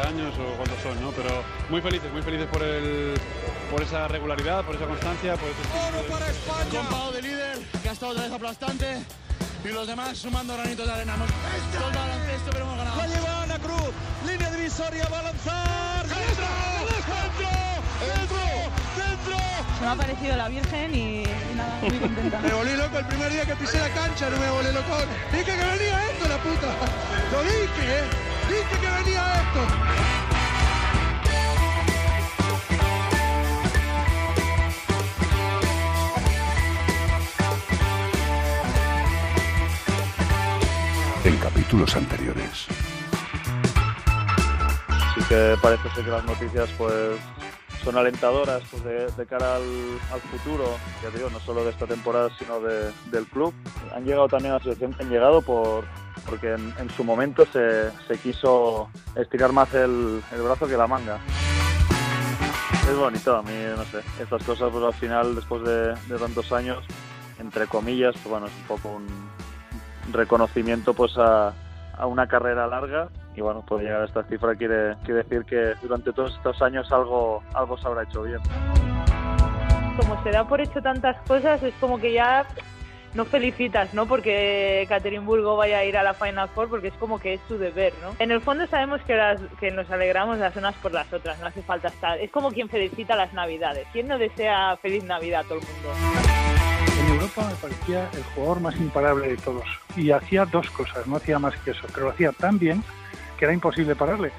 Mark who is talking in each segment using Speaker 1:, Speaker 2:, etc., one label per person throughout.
Speaker 1: años o cuántos son, ¿no? Pero muy felices, muy felices por, el, por esa regularidad, por esa constancia, por ese
Speaker 2: Oro para España. Compado de líder, que ha estado otra vez aplastante. Y los demás sumando granitos de arena. Hemos todo baloncesto, pero hemos ganado.
Speaker 3: La lleva Ana Cruz, línea divisoria, va a lanzar. ¡Dentro! ¡Dentro! ¡Dentro! ¡Dentro!
Speaker 4: Se me ha parecido la Virgen y, y nada, muy contenta.
Speaker 3: Me volví loco el primer día que pisé la cancha, no me volé loco. Dije que venía esto, la puta. Lo dije, ¿eh? Dije que venía esto.
Speaker 5: En capítulos anteriores.
Speaker 6: Sí que parece ser que las noticias pues son alentadoras pues, de, de cara al, al futuro, ya digo, no solo de esta temporada sino de- del club. Han llegado también a la situación que han llegado por porque en, en su momento se, se quiso estirar más el, el brazo que la manga. Es bonito, a mí, no sé, estas cosas pues al final, después de, de tantos años, entre comillas, pues bueno, es un poco un reconocimiento pues a, a una carrera larga y bueno, pues llegar a esta cifra quiere, quiere decir que durante todos estos años algo, algo se habrá hecho bien.
Speaker 4: Como se da por hecho tantas cosas, es como que ya no felicitas, ¿no? Porque Caterinburgo vaya a ir a la Final Four, porque es como que es su deber, ¿no? En el fondo sabemos que, las, que nos alegramos las unas por las otras, no hace falta estar. Es como quien felicita las Navidades. ¿Quién no desea feliz Navidad a todo el mundo?
Speaker 7: En Europa me parecía el jugador más imparable de todos. Y hacía dos cosas, no hacía más que eso, pero lo hacía tan bien que era imposible pararle.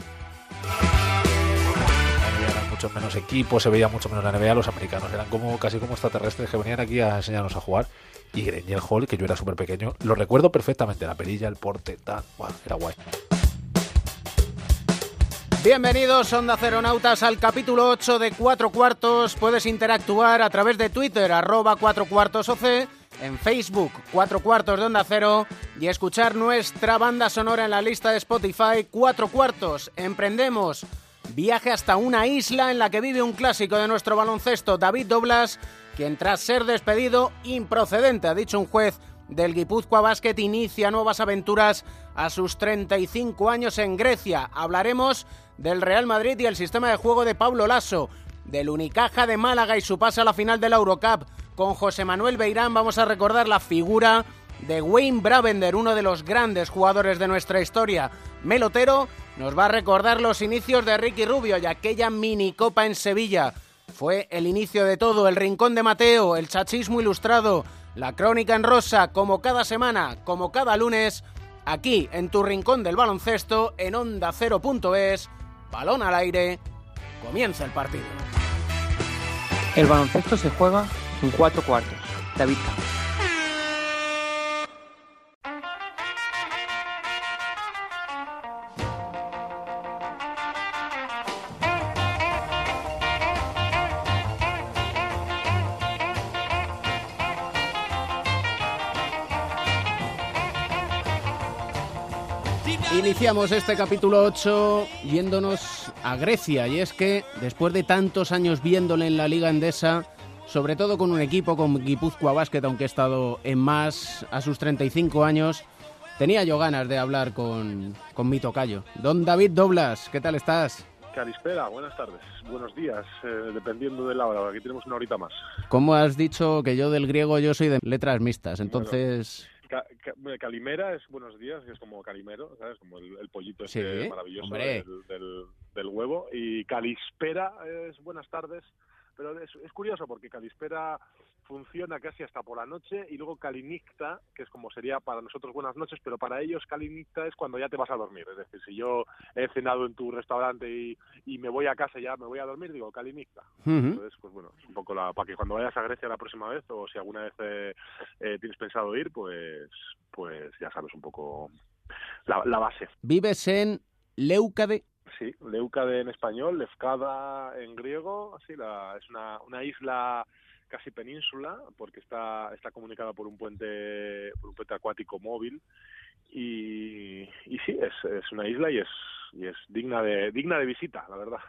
Speaker 8: menos equipos, se veía mucho menos la NBA, los americanos eran como casi como extraterrestres que venían aquí a enseñarnos a jugar. Y Grenier Hall, que yo era súper pequeño, lo recuerdo perfectamente, la perilla, el porte, tal, guau, era guay.
Speaker 9: Bienvenidos, Onda Ceronautas, al capítulo 8 de Cuatro Cuartos. Puedes interactuar a través de Twitter, arroba Cuatro Cuartos OC, en Facebook, Cuatro Cuartos de Onda Cero, y escuchar nuestra banda sonora en la lista de Spotify, Cuatro Cuartos. Emprendemos viaje hasta una isla en la que vive un clásico de nuestro baloncesto, David Doblas, quien tras ser despedido improcedente, ha dicho un juez del Guipúzcoa Basket, inicia nuevas aventuras a sus 35 años en Grecia. Hablaremos del Real Madrid y el sistema de juego de Pablo Lasso, del Unicaja de Málaga y su paso a la final de la Eurocup. Con José Manuel Beirán vamos a recordar la figura de Wayne Bravender, uno de los grandes jugadores de nuestra historia. Melotero nos va a recordar los inicios de Ricky Rubio y aquella minicopa en Sevilla. Fue el inicio de todo, el rincón de Mateo, el chachismo ilustrado, la crónica en rosa, como cada semana, como cada lunes, aquí en tu rincón del baloncesto, en onda 0.es, balón al aire, comienza el partido.
Speaker 10: El baloncesto se juega en cuatro cuartos. David Campos.
Speaker 9: Iniciamos este capítulo 8 yéndonos a Grecia y es que después de tantos años viéndole en la Liga Endesa, sobre todo con un equipo como Guipúzcoa Basket, aunque he estado en más a sus 35 años, tenía yo ganas de hablar con, con mi tocayo. Don David Doblas, ¿qué tal estás?
Speaker 11: Calispera, buenas tardes, buenos días, eh, dependiendo de la hora, aquí tenemos una horita más.
Speaker 9: ¿Cómo has dicho que yo del griego yo soy de letras mixtas? Entonces...
Speaker 11: ca- Calimera es buenos días, que es como calimero, ¿sabes? Como el, el pollito este
Speaker 9: Sí,
Speaker 11: maravilloso
Speaker 9: hombre.
Speaker 11: del, del- del huevo. Y Calispera es buenas tardes, pero es, es curioso porque Calispera funciona casi hasta por la noche y luego Kalinicta, que es como sería para nosotros buenas noches, pero para ellos Kalinicta es cuando ya te vas a dormir. Es decir, si yo he cenado en tu restaurante y, y me voy a casa ya me voy a dormir, digo Kalinicta.
Speaker 9: Ujú.
Speaker 11: Entonces, pues bueno, es un poco la, para que cuando vayas a Grecia la próxima vez o si alguna vez eh, eh, tienes pensado ir, pues, pues ya sabes un poco la, la base.
Speaker 9: Vives en Leucade.
Speaker 11: Sí, Leucade en español, Lefkada en griego, así la, es una, una isla casi península porque está está comunicada por un puente por un puente acuático móvil y, y sí es, es una isla y es y es digna de digna de visita la verdad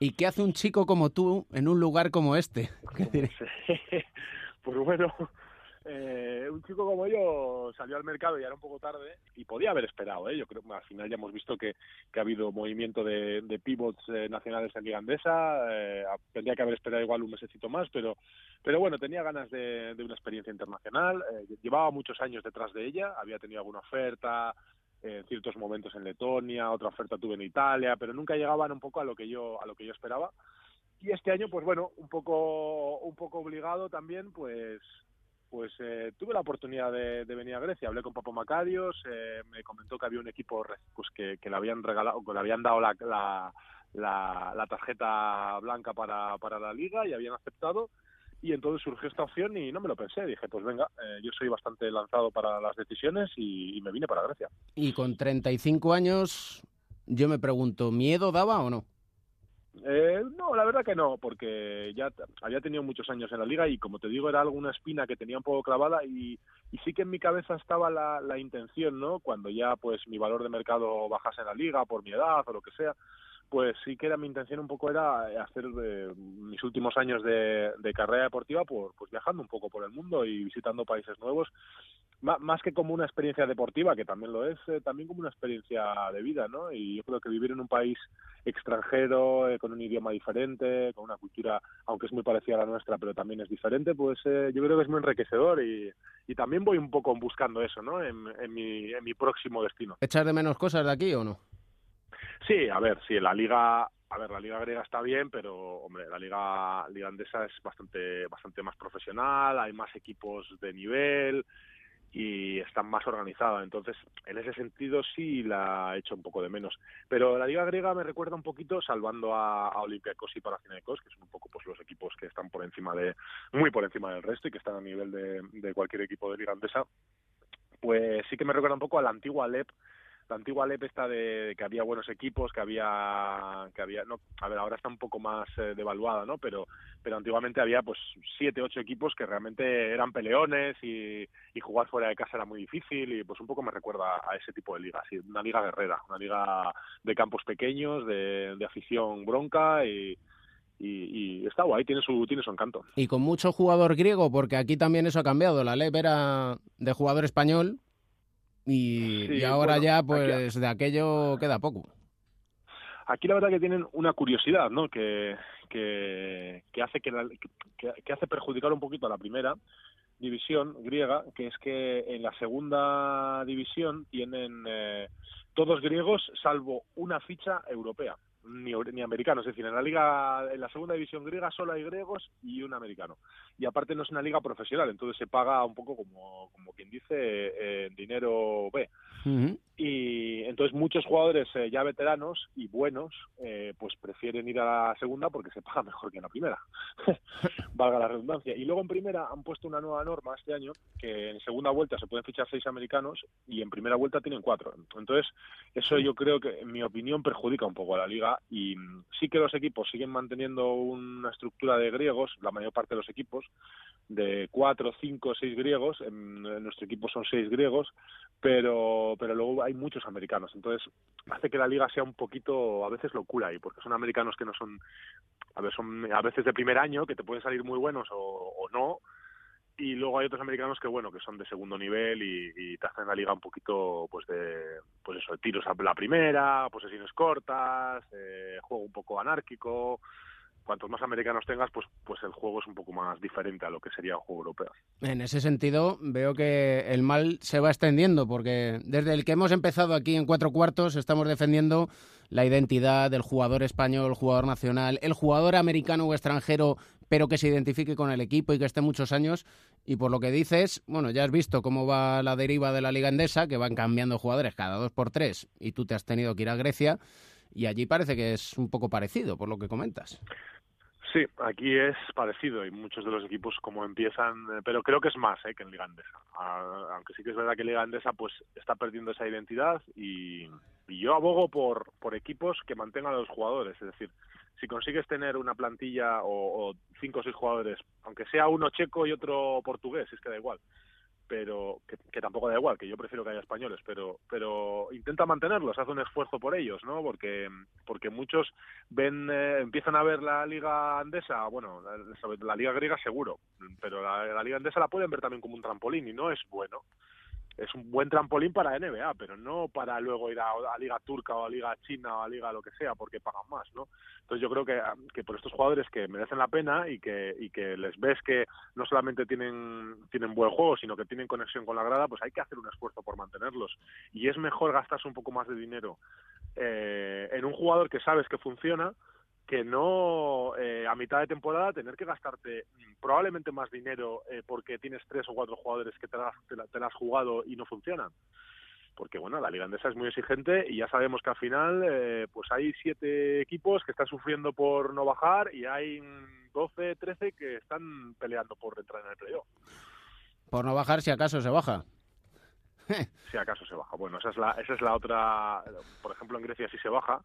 Speaker 9: ¿Y qué hace un chico como tú en un lugar como este?
Speaker 11: Pues bueno eh, un chico como yo salió al mercado y era un poco tarde y podía haber esperado, ¿eh? Yo creo al final ya hemos visto que, que ha habido movimiento de, de pivots eh, nacionales en Liga eh, tendría que haber esperado igual un mesecito más, pero pero bueno, tenía ganas de, una experiencia internacional, eh, llevaba muchos años detrás de ella, había tenido alguna oferta, en ciertos momentos en Letonia, otra oferta tuve en Italia, pero nunca llegaban un poco a lo que yo a lo que yo esperaba. Y este año, pues bueno, un poco un poco obligado también, pues pues eh, tuve la oportunidad de, venir a Grecia. Hablé con Papo Macarios, eh, me comentó que había un equipo pues que, le habían regalado, que le habían dado la, la, la, la tarjeta blanca para, para la liga y habían aceptado y entonces surgió esta opción y no me lo pensé. Dije, pues venga, eh, yo soy bastante lanzado para las decisiones y, y, me vine para Grecia.
Speaker 9: Y con 35 años, yo me pregunto, ¿miedo daba o no?
Speaker 11: Eh, no, la verdad que no, porque ya había tenido muchos años en la liga y como te digo era alguna espina que tenía un poco clavada y, y sí que en mi cabeza estaba la, la intención, ¿no? Cuando ya pues mi valor de mercado bajase en la liga por mi edad o lo que sea, pues sí que era mi intención un poco era hacer eh, mis últimos años de, de carrera deportiva por, pues viajando un poco por el mundo y visitando países nuevos más que como una experiencia deportiva que también lo es eh, también como una experiencia de vida no y yo creo que vivir en un país extranjero eh, con un idioma diferente con una cultura aunque es muy parecida a la nuestra pero también es diferente pues eh, yo creo que es muy enriquecedor y, y también voy un poco buscando eso no en, en mi en mi próximo destino.
Speaker 9: Echar de menos cosas de aquí o no
Speaker 11: Sí, a ver, sí, la liga, a ver, la liga griega está bien, pero hombre, la liga liga andesa es bastante bastante más profesional, hay más equipos de nivel y están más organizadas, entonces en ese sentido sí la he hecho un poco de menos. Pero la liga griega me recuerda un poquito, salvando a, a Olympiacos y Panathinaikos, que son un poco pues los equipos que están por encima de muy por encima del resto y que están a nivel de, de cualquier equipo de liga andesa, pues sí que me recuerda un poco a la antigua Alep la antigua LEP está de que había buenos equipos, que había que había no, a ver, ahora está un poco más eh, devaluada, ¿no? Pero pero antiguamente había pues siete, ocho equipos que realmente eran peleones y, y jugar fuera de casa era muy difícil y pues un poco me recuerda a ese tipo de liga, sí, una liga guerrera, una liga de campos pequeños, de, de afición bronca y y, y, está guay, tiene su, tiene su encanto.
Speaker 9: Y con mucho jugador griego, porque aquí también eso ha cambiado. La LEP era de jugador español, y, sí, y ahora bueno, ya, pues, aquí... de aquello queda poco.
Speaker 11: Aquí la verdad que tienen una curiosidad, ¿no? Que, que, que hace que, la, que, que, hace perjudicar un poquito a la primera división griega, que es que en la segunda división tienen eh, todos griegos salvo una ficha europea ni, ni americanos, es decir, en la liga, en la segunda división griega solo hay griegos y un americano. Y aparte no es una liga profesional, entonces se paga un poco como, como quien dice, eh, dinero B. Uh -huh. Y entonces muchos jugadores eh, ya veteranos y buenos, eh, pues prefieren ir a la segunda porque se paga mejor que en la primera. Valga la redundancia. Y luego en primera han puesto una nueva norma este año que en segunda vuelta se pueden fichar seis americanos y en primera vuelta tienen cuatro. Entonces, eso yo creo que, en mi opinión, perjudica un poco a la liga y sí que los equipos siguen manteniendo una estructura de griegos, la mayor parte de los equipos, de cuatro, cinco, seis griegos, en, nuestro equipo son seis griegos, pero, pero luego hay muchos americanos, entonces hace que la liga sea un poquito, a veces locura ahí, porque son americanos que no son, a ver, son a veces de primer año, que te pueden salir muy buenos o no, y luego hay otros americanos que bueno que son de segundo nivel y, te hacen la liga un poquito pues de pues eso de tiros a la primera posesiones cortas eh, juego un poco anárquico cuantos más americanos tengas, pues, pues el juego es un poco más diferente a lo que sería un juego europeo.
Speaker 9: En ese sentido, veo que el mal se va extendiendo, porque desde el que hemos empezado aquí en cuatro cuartos, estamos defendiendo la identidad del jugador español, jugador nacional, el jugador americano o extranjero, pero que se identifique con el equipo y que esté muchos años. Y por lo que dices, bueno, ya has visto cómo va la deriva de la Liga Endesa, que van cambiando jugadores cada dos por tres, y tú te has tenido que ir a Grecia. Y allí parece que es un poco parecido, por lo que comentas.
Speaker 11: Sí, aquí es parecido y muchos de los equipos como empiezan, pero creo que es más ¿eh? que en Liga Andesa. Aunque sí que es verdad que Liga Andesa pues está perdiendo esa identidad y, y yo abogo por, por equipos que mantengan a los jugadores. Es decir, si consigues tener una plantilla o, o cinco o seis jugadores, aunque sea uno checo y otro portugués, es que da igual, pero que, tampoco da igual, que yo prefiero que haya españoles, pero pero intenta mantenerlos, hace un esfuerzo por ellos, ¿no? Porque porque muchos ven eh, empiezan a ver la liga andesa, bueno, la, la liga griega seguro, pero la, liga andesa la pueden ver también como un trampolín y no es bueno es un buen trampolín para NBA, pero no para luego ir a, Liga Turca o a Liga China o a Liga lo que sea, porque pagan más, ¿no? Entonces yo creo que, que por estos jugadores que merecen la pena y que, y que les ves que no solamente tienen, tienen buen juego, sino que tienen conexión con la grada, pues hay que hacer un esfuerzo por mantenerlos. Y es mejor gastarse un poco más de dinero eh, en un jugador que sabes que funciona, que no eh, a mitad de temporada tener que gastarte probablemente más dinero eh, porque tienes tres o cuatro jugadores que te la, te, la, te la has jugado y no funcionan. Porque bueno la liga andesa es muy exigente y ya sabemos que al final eh, pues hay siete equipos que están sufriendo por no bajar y hay 12 13 que están peleando por entrar en el playoff.
Speaker 9: Por no bajar si acaso se baja.
Speaker 11: Si acaso se baja. Bueno esa es la esa es la otra por ejemplo en Grecia sí se baja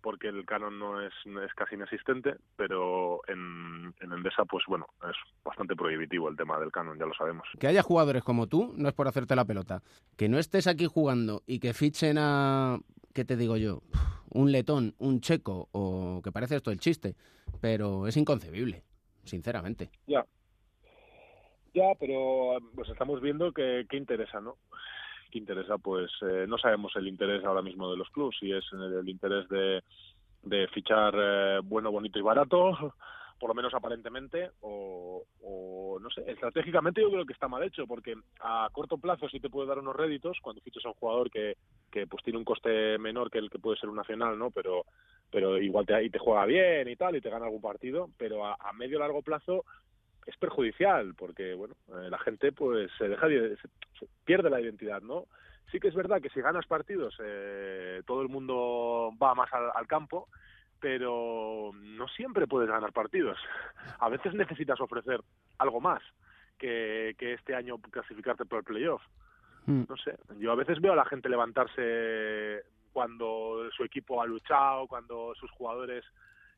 Speaker 11: porque el canon no es, es casi inexistente, pero en, en Endesa, pues bueno, es bastante prohibitivo el tema del canon, ya lo sabemos.
Speaker 9: Que haya jugadores como tú, no es por hacerte la pelota. Que no estés aquí jugando y que fichen a, ¿qué te digo yo? Un letón, un checo, o que parece esto el chiste, pero es inconcebible, sinceramente.
Speaker 11: Ya. Ya, pero pues estamos viendo que, que interesa, ¿no? Que interesa, pues eh, no sabemos el interés ahora mismo de los clubs, si es el, el interés de, de fichar eh, bueno, bonito y barato, por lo menos aparentemente, o, o, no sé, estratégicamente yo creo que está mal hecho, porque a corto plazo sí te puede dar unos réditos cuando fichas a un jugador que, que pues tiene un coste menor que el que puede ser un nacional, ¿no? Pero pero igual te, y te juega bien y tal, y te gana algún partido, pero a, a medio largo plazo es perjudicial porque bueno eh, la gente pues se deja se, pierde la identidad no sí que es verdad que si ganas partidos eh, todo el mundo va más al, al, campo pero no siempre puedes ganar partidos. A veces necesitas ofrecer algo más que, que este año clasificarte por el playoff. Mm. no sé yo a veces veo a la gente levantarse cuando su equipo ha luchado cuando sus jugadores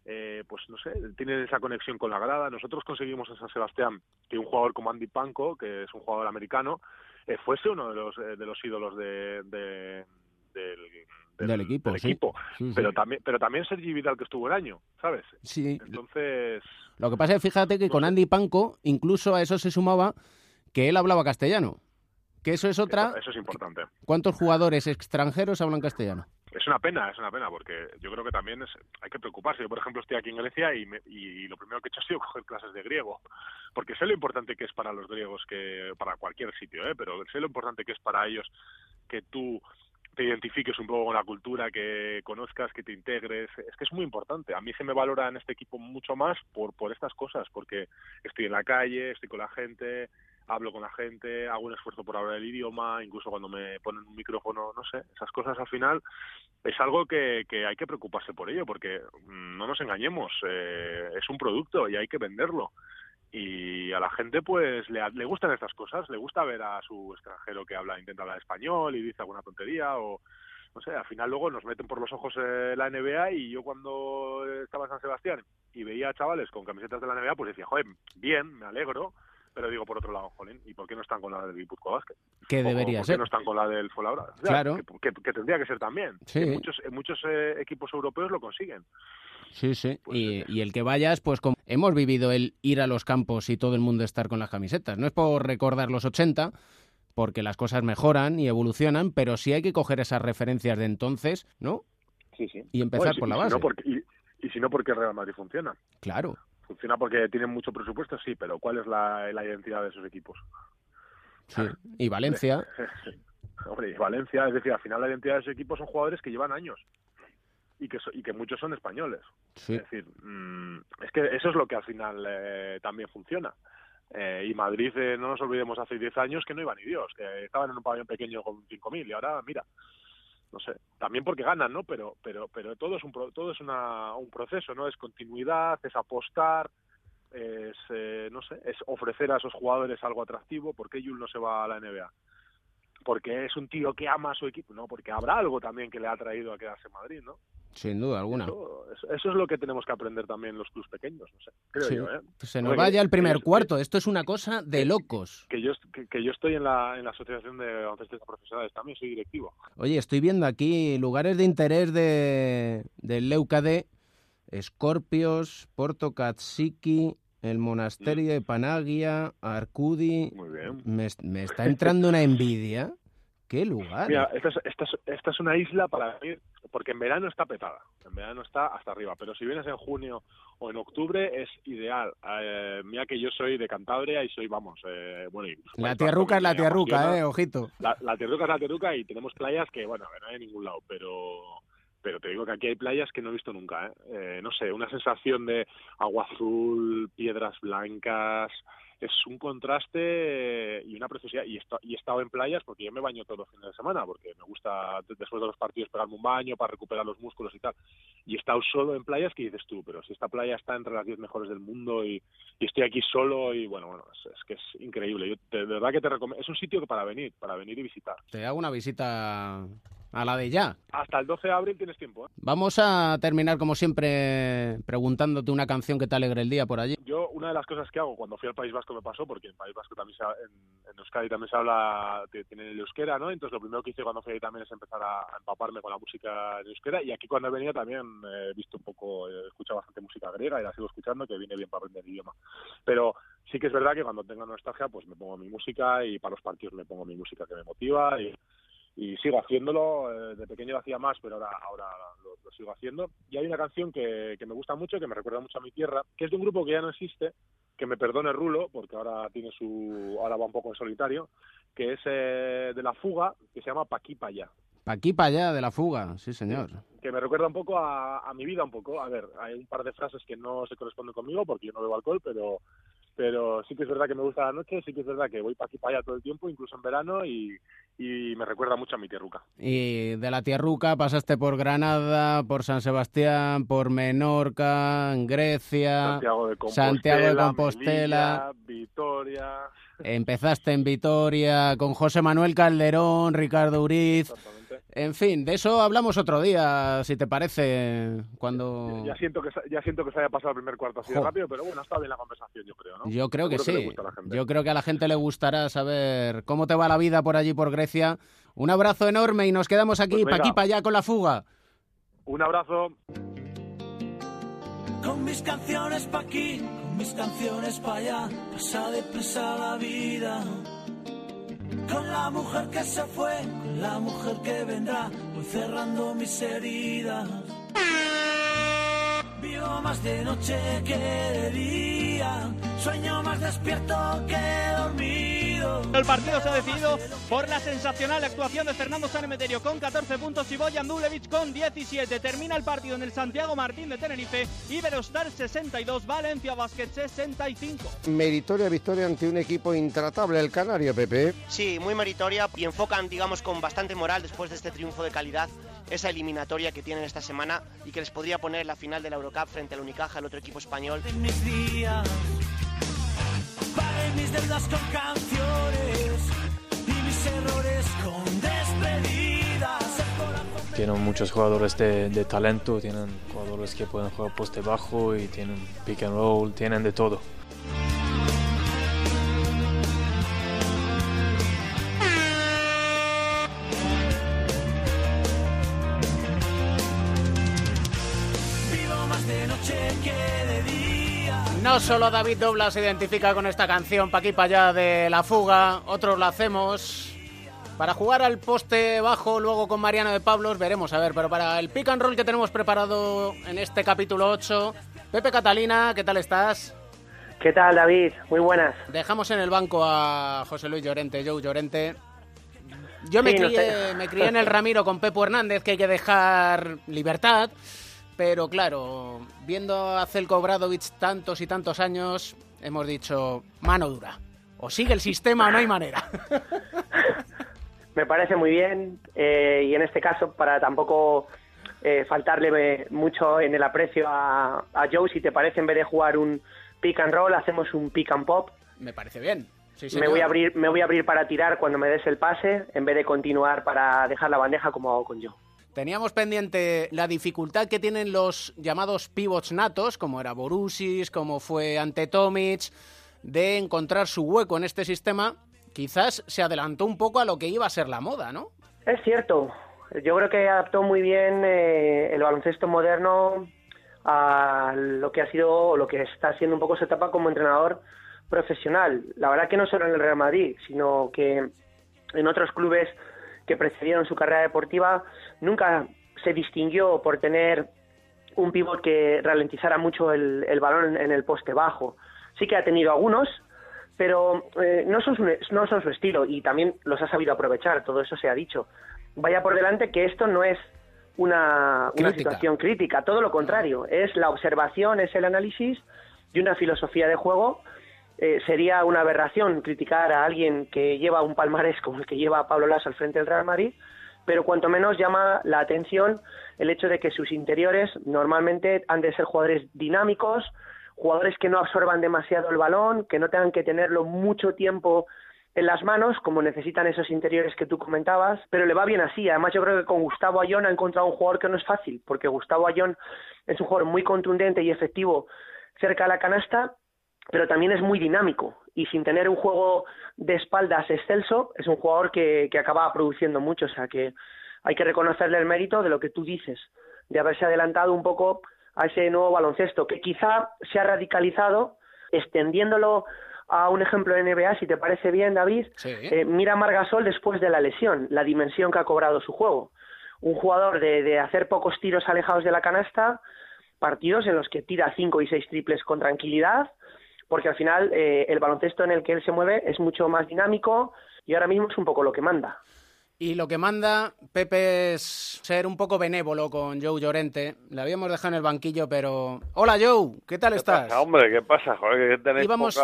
Speaker 11: eh, pues no sé, tienen esa conexión con la grada. Nosotros conseguimos en San Sebastián que un jugador como Andy Panko, que es un jugador americano, eh, fuese uno de los eh, de los ídolos de, de del,
Speaker 9: del, del, equipo,
Speaker 11: del
Speaker 9: sí.
Speaker 11: equipo.
Speaker 9: Sí,
Speaker 11: pero
Speaker 9: sí.
Speaker 11: también pero también Sergi Vidal que estuvo el año sabes
Speaker 9: sí
Speaker 11: entonces
Speaker 9: lo que pasa es fíjate que con Andy Panko incluso a eso se sumaba que él hablaba castellano que eso es otra
Speaker 11: eso es importante
Speaker 9: cuántos jugadores extranjeros hablan castellano
Speaker 11: es una pena, es una pena, porque yo creo que también es, hay que preocuparse. Yo, por ejemplo, estoy aquí en Grecia y, me, y, lo primero que he hecho ha sido coger clases de griego, porque sé lo importante que es para los griegos, que para cualquier sitio, ¿eh? pero sé lo importante que es para ellos que tú te identifiques un poco con la cultura, que conozcas, que te integres, es que es muy importante. A mí se me valora en este equipo mucho más por, por estas cosas, porque estoy en la calle, estoy con la gente, hablo con la gente, hago un esfuerzo por hablar el idioma, incluso cuando me ponen un micrófono, no sé, esas cosas al final es algo que, hay que preocuparse por ello, porque mmm, no nos engañemos, eh, es un producto y hay que venderlo. Y a la gente pues le, gustan estas cosas, le gusta ver a su extranjero que habla, intenta hablar español y dice alguna tontería o no sé, al final luego nos meten por los ojos eh, la NBA y yo cuando estaba en San Sebastián y veía chavales con camisetas de la NBA pues decía, joder, bien, me alegro, pero digo por otro lado, jolín, ¿y por qué no están con la del Guipuzcoa Basket?
Speaker 9: Que debería
Speaker 11: ¿Por
Speaker 9: ser.
Speaker 11: qué no están con la del sea,
Speaker 9: claro.
Speaker 11: Que, que, que, tendría que ser también.
Speaker 9: Sí.
Speaker 11: En muchos, en muchos eh, equipos europeos lo consiguen.
Speaker 9: Sí, sí. Pues, y, y, el que vayas, pues como hemos vivido el ir a los campos y todo el mundo estar con las camisetas. No es por recordar los 80, porque las cosas mejoran y evolucionan, pero sí hay que coger esas referencias de entonces, ¿no?
Speaker 11: Sí, sí.
Speaker 9: Y empezar
Speaker 11: bueno, y,
Speaker 9: por la
Speaker 11: y
Speaker 9: base.
Speaker 11: Si no porque, y, y si no, porque el Real Madrid funciona.
Speaker 9: Claro
Speaker 11: funciona porque tienen mucho presupuesto, sí, pero ¿cuál es la, la identidad de esos equipos?
Speaker 9: Sí. Y Valencia.
Speaker 11: Hombre, y Valencia, es decir, al final la identidad de esos equipos son jugadores que llevan años y que, so, y que muchos son españoles.
Speaker 9: Sí.
Speaker 11: Es decir, mmm, es que eso es lo que al final eh, también funciona. Eh, y Madrid, eh, no nos olvidemos, hace 10 años que no iba ni Dios, que estaban en un pabellón pequeño con 5.000 y ahora, mira, no sé, también porque ganan, ¿no? Pero, pero, pero todo es un todo es una, un proceso, ¿no? Es continuidad, es apostar, es, eh, no sé, es ofrecer a esos jugadores algo atractivo. ¿Por qué Yul no se va a la NBA? porque es un tío que ama a su equipo, no, porque habrá algo también que le ha traído a quedarse en Madrid, ¿no?
Speaker 9: Sin duda alguna.
Speaker 11: Eso, eso es lo que tenemos que aprender también los clubes pequeños, no sé, creo
Speaker 9: Sí.
Speaker 11: yo, ¿eh?
Speaker 9: Se nos vaya el primer
Speaker 11: que-
Speaker 9: cuarto. Esto es una cosa de locos.
Speaker 11: Que yo, que, que yo estoy en la, en la Asociación de Baloncestistas Profesionales, también soy directivo.
Speaker 9: Oye, estoy viendo aquí lugares de interés de, del Leucade, Escorpios, Porto Katsiki, el monasterio de Panagia, Arcudi.
Speaker 11: Muy bien.
Speaker 9: Me, me está entrando una envidia. ¿Qué lugar?
Speaker 11: Mira, esta es, esta, es, esta es una isla para venir, porque en verano está petada, en verano está hasta arriba, pero si vienes en junio o en octubre es ideal. Eh, mira que yo soy de Cantabria y soy, vamos, eh, bueno, y,
Speaker 9: la tierruca es la tierruca, eh, ojito.
Speaker 11: La, la tierruca es la tierruca y tenemos playas que, bueno, a ver, no hay en ningún lado, pero pero te digo que aquí hay playas que no he visto nunca, ¿eh? Eh, no sé, una sensación de agua azul, piedras blancas, es un contraste eh, y una preciosidad. Y, esto- y he estado en playas porque yo me baño todos los fines de semana, porque me gusta de- después de los partidos pegarme un baño para recuperar los músculos y tal. Y he estado solo en playas que dices tú, pero si esta playa está entre las 10 mejores del mundo y, y estoy aquí solo y bueno, bueno, es, es que es increíble. Yo te- de verdad que te recomiendo, es un sitio que para venir, para venir y visitar.
Speaker 9: Te hago una visita a la de ya.
Speaker 11: Hasta el 12 de abril tienes tiempo, ¿eh?
Speaker 9: Vamos a terminar, como siempre, preguntándote una canción que te alegre el día por allí.
Speaker 11: Yo, una de las cosas que hago cuando fui al País Vasco me pasó, porque en País Vasco también se, en, en Euskadi también se habla, tienen el euskera, ¿no? Entonces lo primero que hice cuando fui ahí también es empezar a, a empaparme con la música en euskera y aquí cuando he venido también he visto un poco, he escuchado bastante música griega y la sigo escuchando, que viene bien para aprender el idioma. Pero sí que es verdad que cuando tengo nostalgia pues me pongo mi música y para los partidos me pongo mi música que me motiva y, y sigo haciéndolo. eh, de pequeño lo hacía más, pero ahora, ahora lo, lo sigo haciendo. Y hay una canción que, que me gusta mucho, que me recuerda mucho a mi tierra, que es de un grupo que ya no existe, que me perdone Rulo, porque ahora tiene su, ahora va un poco en solitario, que es eh, de la fuga, que se llama Paquí pa' allá
Speaker 9: Pa' aquí, para allá, de la fuga, sí, señor.
Speaker 11: que me recuerda un poco a, a mi vida un poco. A ver, hay un par de frases que no se corresponden conmigo porque yo no bebo alcohol, pero pero sí que es verdad que me gusta la noche, sí que es verdad que voy para aquí para allá todo el tiempo, incluso en verano, y, y me recuerda mucho a mi tierruca.
Speaker 9: Y de la Tierruca pasaste por Granada, por San Sebastián, por Menorca, en Grecia,
Speaker 11: Santiago de Compostela,
Speaker 9: Santiago de Compostela.
Speaker 11: Melilla, Vitoria,
Speaker 9: Empezaste en Vitoria con José Manuel Calderón, Ricardo Uriz. En fin, de eso hablamos otro día, si te parece, cuando...
Speaker 11: ya siento que se- ya siento que se haya pasado el primer cuarto así de rápido, pero bueno, estado bien la conversación, yo creo, ¿no?
Speaker 9: Yo creo que sí. Yo creo que a la gente le gustará saber cómo te va la vida por allí, por Grecia. Un abrazo enorme y nos quedamos aquí,
Speaker 11: Pues
Speaker 9: pa' aquí, para allá con la fuga.
Speaker 11: Un abrazo.
Speaker 12: Con mis canciones pa' aquí, con mis canciones pa' allá, pasa deprisa la vida. Con la mujer que se fue, con la mujer que vendrá, voy cerrando mis heridas. Vivo más de noche que de día, sueño más despierto que dormido.
Speaker 13: El partido se ha decidido por la sensacional actuación de Fernando Sanemeterio con 14 puntos y Boyan Dulevich con 17. Termina el partido en el Santiago Martín de Tenerife, Iberostar 62, Valencia Basket 65.
Speaker 14: Meritoria victoria ante un equipo intratable, el Canario, Pepe.
Speaker 15: Sí, muy meritoria y enfocan, digamos, con bastante moral después de este triunfo de calidad esa eliminatoria que tienen esta semana y que les podría poner en la final de la Eurocup frente al Unicaja, el otro equipo español.
Speaker 12: En mis deudas con canciones y mis errores con despedidas.
Speaker 16: Tienen muchos jugadores de, de talento, tienen jugadores que pueden jugar poste bajo y tienen pick and roll, tienen de todo.
Speaker 9: No solo David Dobla se identifica con esta canción pa' aquí, pa' allá de la fuga, otros lo hacemos. Para jugar al poste bajo, luego con Mariano de Pablos, veremos a ver, pero para el pick and roll que tenemos preparado en este capítulo 8, Pepe Catalina, ¿qué tal estás?
Speaker 17: ¿Qué tal, David? Muy buenas.
Speaker 9: Dejamos en el banco a José Luis Llorente, Joe Llorente. Yo me,
Speaker 17: Sí, no
Speaker 9: crié,
Speaker 17: sé.
Speaker 9: me crié en el Ramiro con Pepo Hernández, que hay que dejar libertad. Pero claro, viendo a Celko Obradovic tantos y tantos años, hemos dicho mano dura. O sigue el sistema o no hay manera.
Speaker 17: Me parece muy bien eh, y en este caso para tampoco eh, faltarle eh, mucho en el aprecio a, a Joe, si te parece, en vez de jugar un pick and roll, hacemos un pick and pop.
Speaker 9: Me parece bien.
Speaker 17: me voy a abrir me voy a abrir para tirar cuando me des el pase en vez de continuar para dejar la bandeja como hago con yo.
Speaker 9: Teníamos pendiente la dificultad que tienen los llamados pivots natos, como era Borussis, como fue ante Tomic, de encontrar su hueco en este sistema. Quizás se adelantó un poco a lo que iba a ser la moda, ¿no?
Speaker 17: Es cierto. Yo creo que adaptó muy bien eh, el baloncesto moderno a lo que ha sido o lo que está siendo un poco su etapa como entrenador profesional. La verdad que no solo en el Real Madrid, sino que en otros clubes que precedieron su carrera deportiva nunca se distinguió por tener un pívot que ralentizara mucho el, el balón en el poste bajo. Sí que ha tenido algunos, pero eh, no, son su, no son su estilo y también los ha sabido aprovechar, todo eso se ha dicho. Vaya por delante que esto no es una, situación crítica, todo lo contrario, es la observación, es el análisis de una filosofía de juego. Eh, sería una aberración criticar a alguien que lleva un palmarés como el que lleva Pablo Lasso al frente del Real Madrid, pero cuanto menos llama la atención el hecho de que sus interiores normalmente han de ser jugadores dinámicos, jugadores que no absorban demasiado el balón, que no tengan que tenerlo mucho tiempo en las manos, como necesitan esos interiores que tú comentabas, pero le va bien así. Además, yo creo que con Gustavo Ayón ha encontrado un jugador que no es fácil, porque Gustavo Ayón es un jugador muy contundente y efectivo cerca de la canasta, pero también es muy dinámico y sin tener un juego de espaldas excelso, es un jugador que, que acaba produciendo mucho. O sea que hay que reconocerle el mérito de lo que tú dices, de haberse adelantado un poco a ese nuevo baloncesto, que quizá se ha radicalizado, extendiéndolo a un ejemplo de NBA, si te parece bien, David, eh, mira a Margasol después de la lesión, la dimensión que ha cobrado su juego. Un jugador de, de hacer pocos tiros alejados de la canasta, partidos en los que tira cinco y seis triples con tranquilidad, porque al final eh, el baloncesto en el que él se mueve es mucho más dinámico y ahora mismo es un poco lo que manda.
Speaker 9: Y lo que manda Pepe es ser un poco benévolo con Joe Llorente. Le habíamos dejado en el banquillo, pero... Hola Joe, ¿qué tal estás?
Speaker 18: pasa, hombre, ¿qué pasa? Joder, que tenéis
Speaker 9: Íbamos-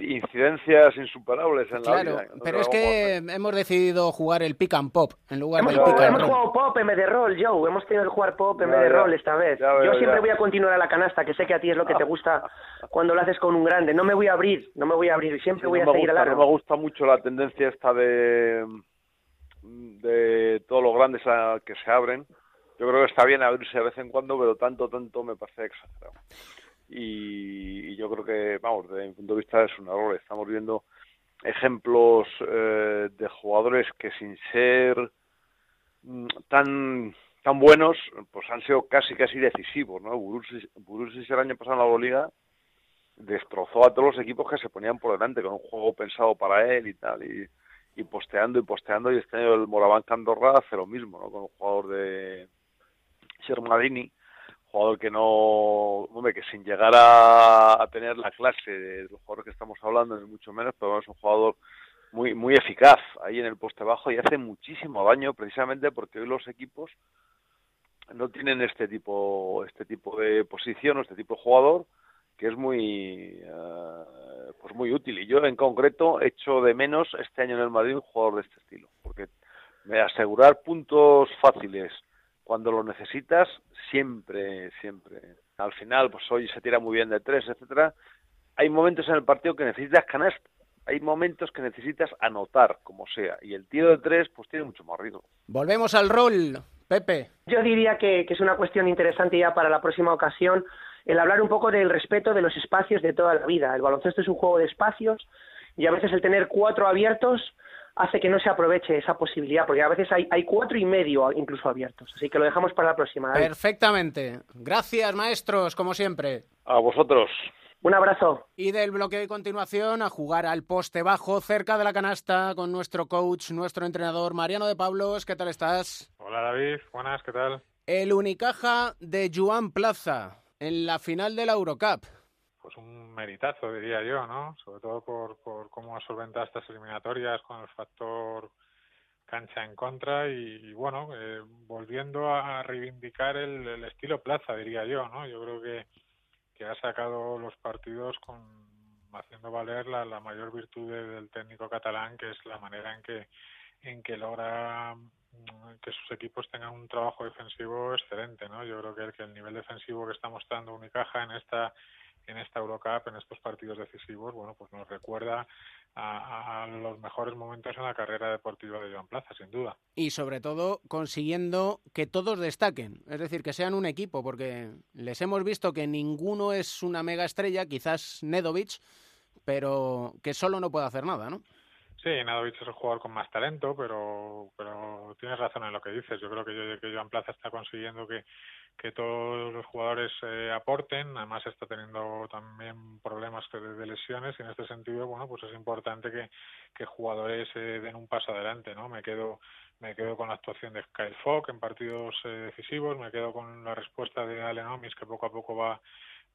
Speaker 18: incidencias insuperables en la
Speaker 9: Claro,
Speaker 18: vida. No
Speaker 9: pero es que hemos decidido jugar el pick and pop en lugar
Speaker 17: Hemos,
Speaker 9: del
Speaker 17: jugado,
Speaker 9: pick and
Speaker 17: hemos
Speaker 9: roll.
Speaker 17: jugado pop en vez de roll, Joe. Hemos tenido que jugar pop en vez de roll esta vez.
Speaker 18: Ya
Speaker 17: Yo siempre
Speaker 18: ya.
Speaker 17: voy a continuar a la canasta, que sé que a ti es lo que te gusta cuando lo haces con un grande. No me voy a abrir, no me voy a abrir. Siempre
Speaker 18: Sí,
Speaker 17: voy
Speaker 18: no
Speaker 17: a seguir al
Speaker 18: gusta, no
Speaker 17: aro.
Speaker 18: me gusta mucho la tendencia esta de de todos los grandes a- que se abren. Yo creo que está bien abrirse de vez en cuando, pero tanto, tanto me parece exagerado. Y, y yo creo que, vamos, desde mi punto de vista es un error. Estamos viendo ejemplos eh, de jugadores que sin ser mm, tan tan buenos, pues han sido casi casi decisivos, ¿no? Burussis el año pasado en la Euroliga destrozó a todos los equipos que se ponían por delante con un juego pensado para él y tal y, y posteando y posteando y este año el Moraván Candorra hace lo mismo, ¿no? Con un jugador de Shermadini, jugador que no, que sin llegar a, tener la clase de los jugadores que estamos hablando, ni mucho menos, pero es un jugador muy muy eficaz ahí en el poste bajo y hace muchísimo daño precisamente porque hoy los equipos no tienen este tipo este tipo de posición o este tipo de jugador que es muy eh, pues muy útil. Y yo en concreto echo de menos este año en el Madrid un jugador de este estilo porque me asegurar puntos fáciles cuando lo necesitas siempre siempre. Al final pues hoy se tira muy bien de tres etcétera. Hay momentos en el partido que necesitas canasta. Hay momentos que necesitas anotar como sea. Y el tiro de tres pues tiene mucho más ritmo.
Speaker 9: Volvemos al rol, Pepe.
Speaker 17: Yo diría que, que es una cuestión interesante ya para la próxima ocasión el hablar un poco del respeto de los espacios de toda la vida. El baloncesto es un juego de espacios y a veces el tener cuatro abiertos hace que no se aproveche esa posibilidad, porque a veces hay, hay cuatro y medio incluso abiertos. Así que lo dejamos para la próxima. David.
Speaker 9: Perfectamente. Gracias, maestros, como siempre.
Speaker 18: a vosotros
Speaker 17: Un abrazo.
Speaker 9: Y del bloque de continuación a jugar al poste bajo cerca de la canasta con nuestro coach, nuestro entrenador Mariano de Pablos. ¿Qué tal estás?
Speaker 19: Hola David, buenas, ¿qué tal?
Speaker 9: El Unicaja de Joan Plaza en la final de la Eurocup.
Speaker 19: Pues un meritazo, diría yo, ¿no? Sobre todo por, por cómo ha solventado estas eliminatorias con el factor cancha en contra y, bueno, eh, volviendo a reivindicar el, estilo Plaza, diría yo, ¿no? Yo creo que, que ha sacado los partidos con haciendo valer la, la mayor virtud de- del técnico catalán, que es la manera en que en que logra que sus equipos tengan un trabajo defensivo excelente, ¿no? Yo creo que el, que el nivel defensivo que está mostrando Unicaja en esta en esta Eurocup, en estos partidos decisivos, bueno, pues nos recuerda a, a, los mejores momentos en la carrera deportiva de Joan Plaza, sin duda.
Speaker 9: Y sobre todo consiguiendo que todos destaquen, es decir, que sean un equipo, porque les hemos visto que ninguno es una mega estrella, quizás Nedovic, pero que solo no puede hacer nada, ¿no?
Speaker 19: Sí, Nadovic es el jugador con más talento, pero, pero tienes razón en lo que dices. Yo creo que, que Joan Plaza está consiguiendo que, que todos los jugadores eh, aporten. Además está teniendo también problemas de, de, lesiones y en este sentido, bueno, pues es importante que, que jugadores eh, den un paso adelante, ¿no? Me quedo me quedo con la actuación de Kyle Fogg en partidos eh, decisivos, me quedo con la respuesta de Allen Omis que poco a poco va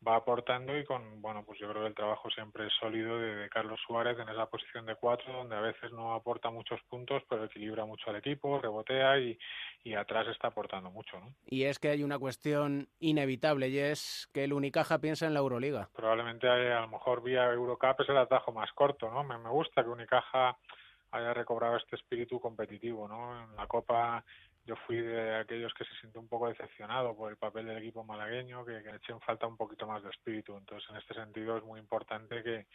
Speaker 19: va aportando y con, bueno, pues yo creo que el trabajo siempre es sólido de, de, Carlos Suárez en esa posición de cuatro, donde a veces no aporta muchos puntos, pero equilibra mucho al equipo, rebotea y, y atrás está aportando mucho. ¿no?
Speaker 9: Y es que hay una cuestión inevitable y es que el Unicaja piensa en la Euroliga.
Speaker 19: Probablemente hay, a lo mejor vía Eurocup es el atajo más corto, ¿no? Me, me gusta que Unicaja haya recobrado este espíritu competitivo, ¿no? En la Copa yo fui de aquellos que se sintió un poco decepcionado por el papel del equipo malagueño, que, que eché en falta un poquito más de espíritu. Entonces, en este sentido, es muy importante que,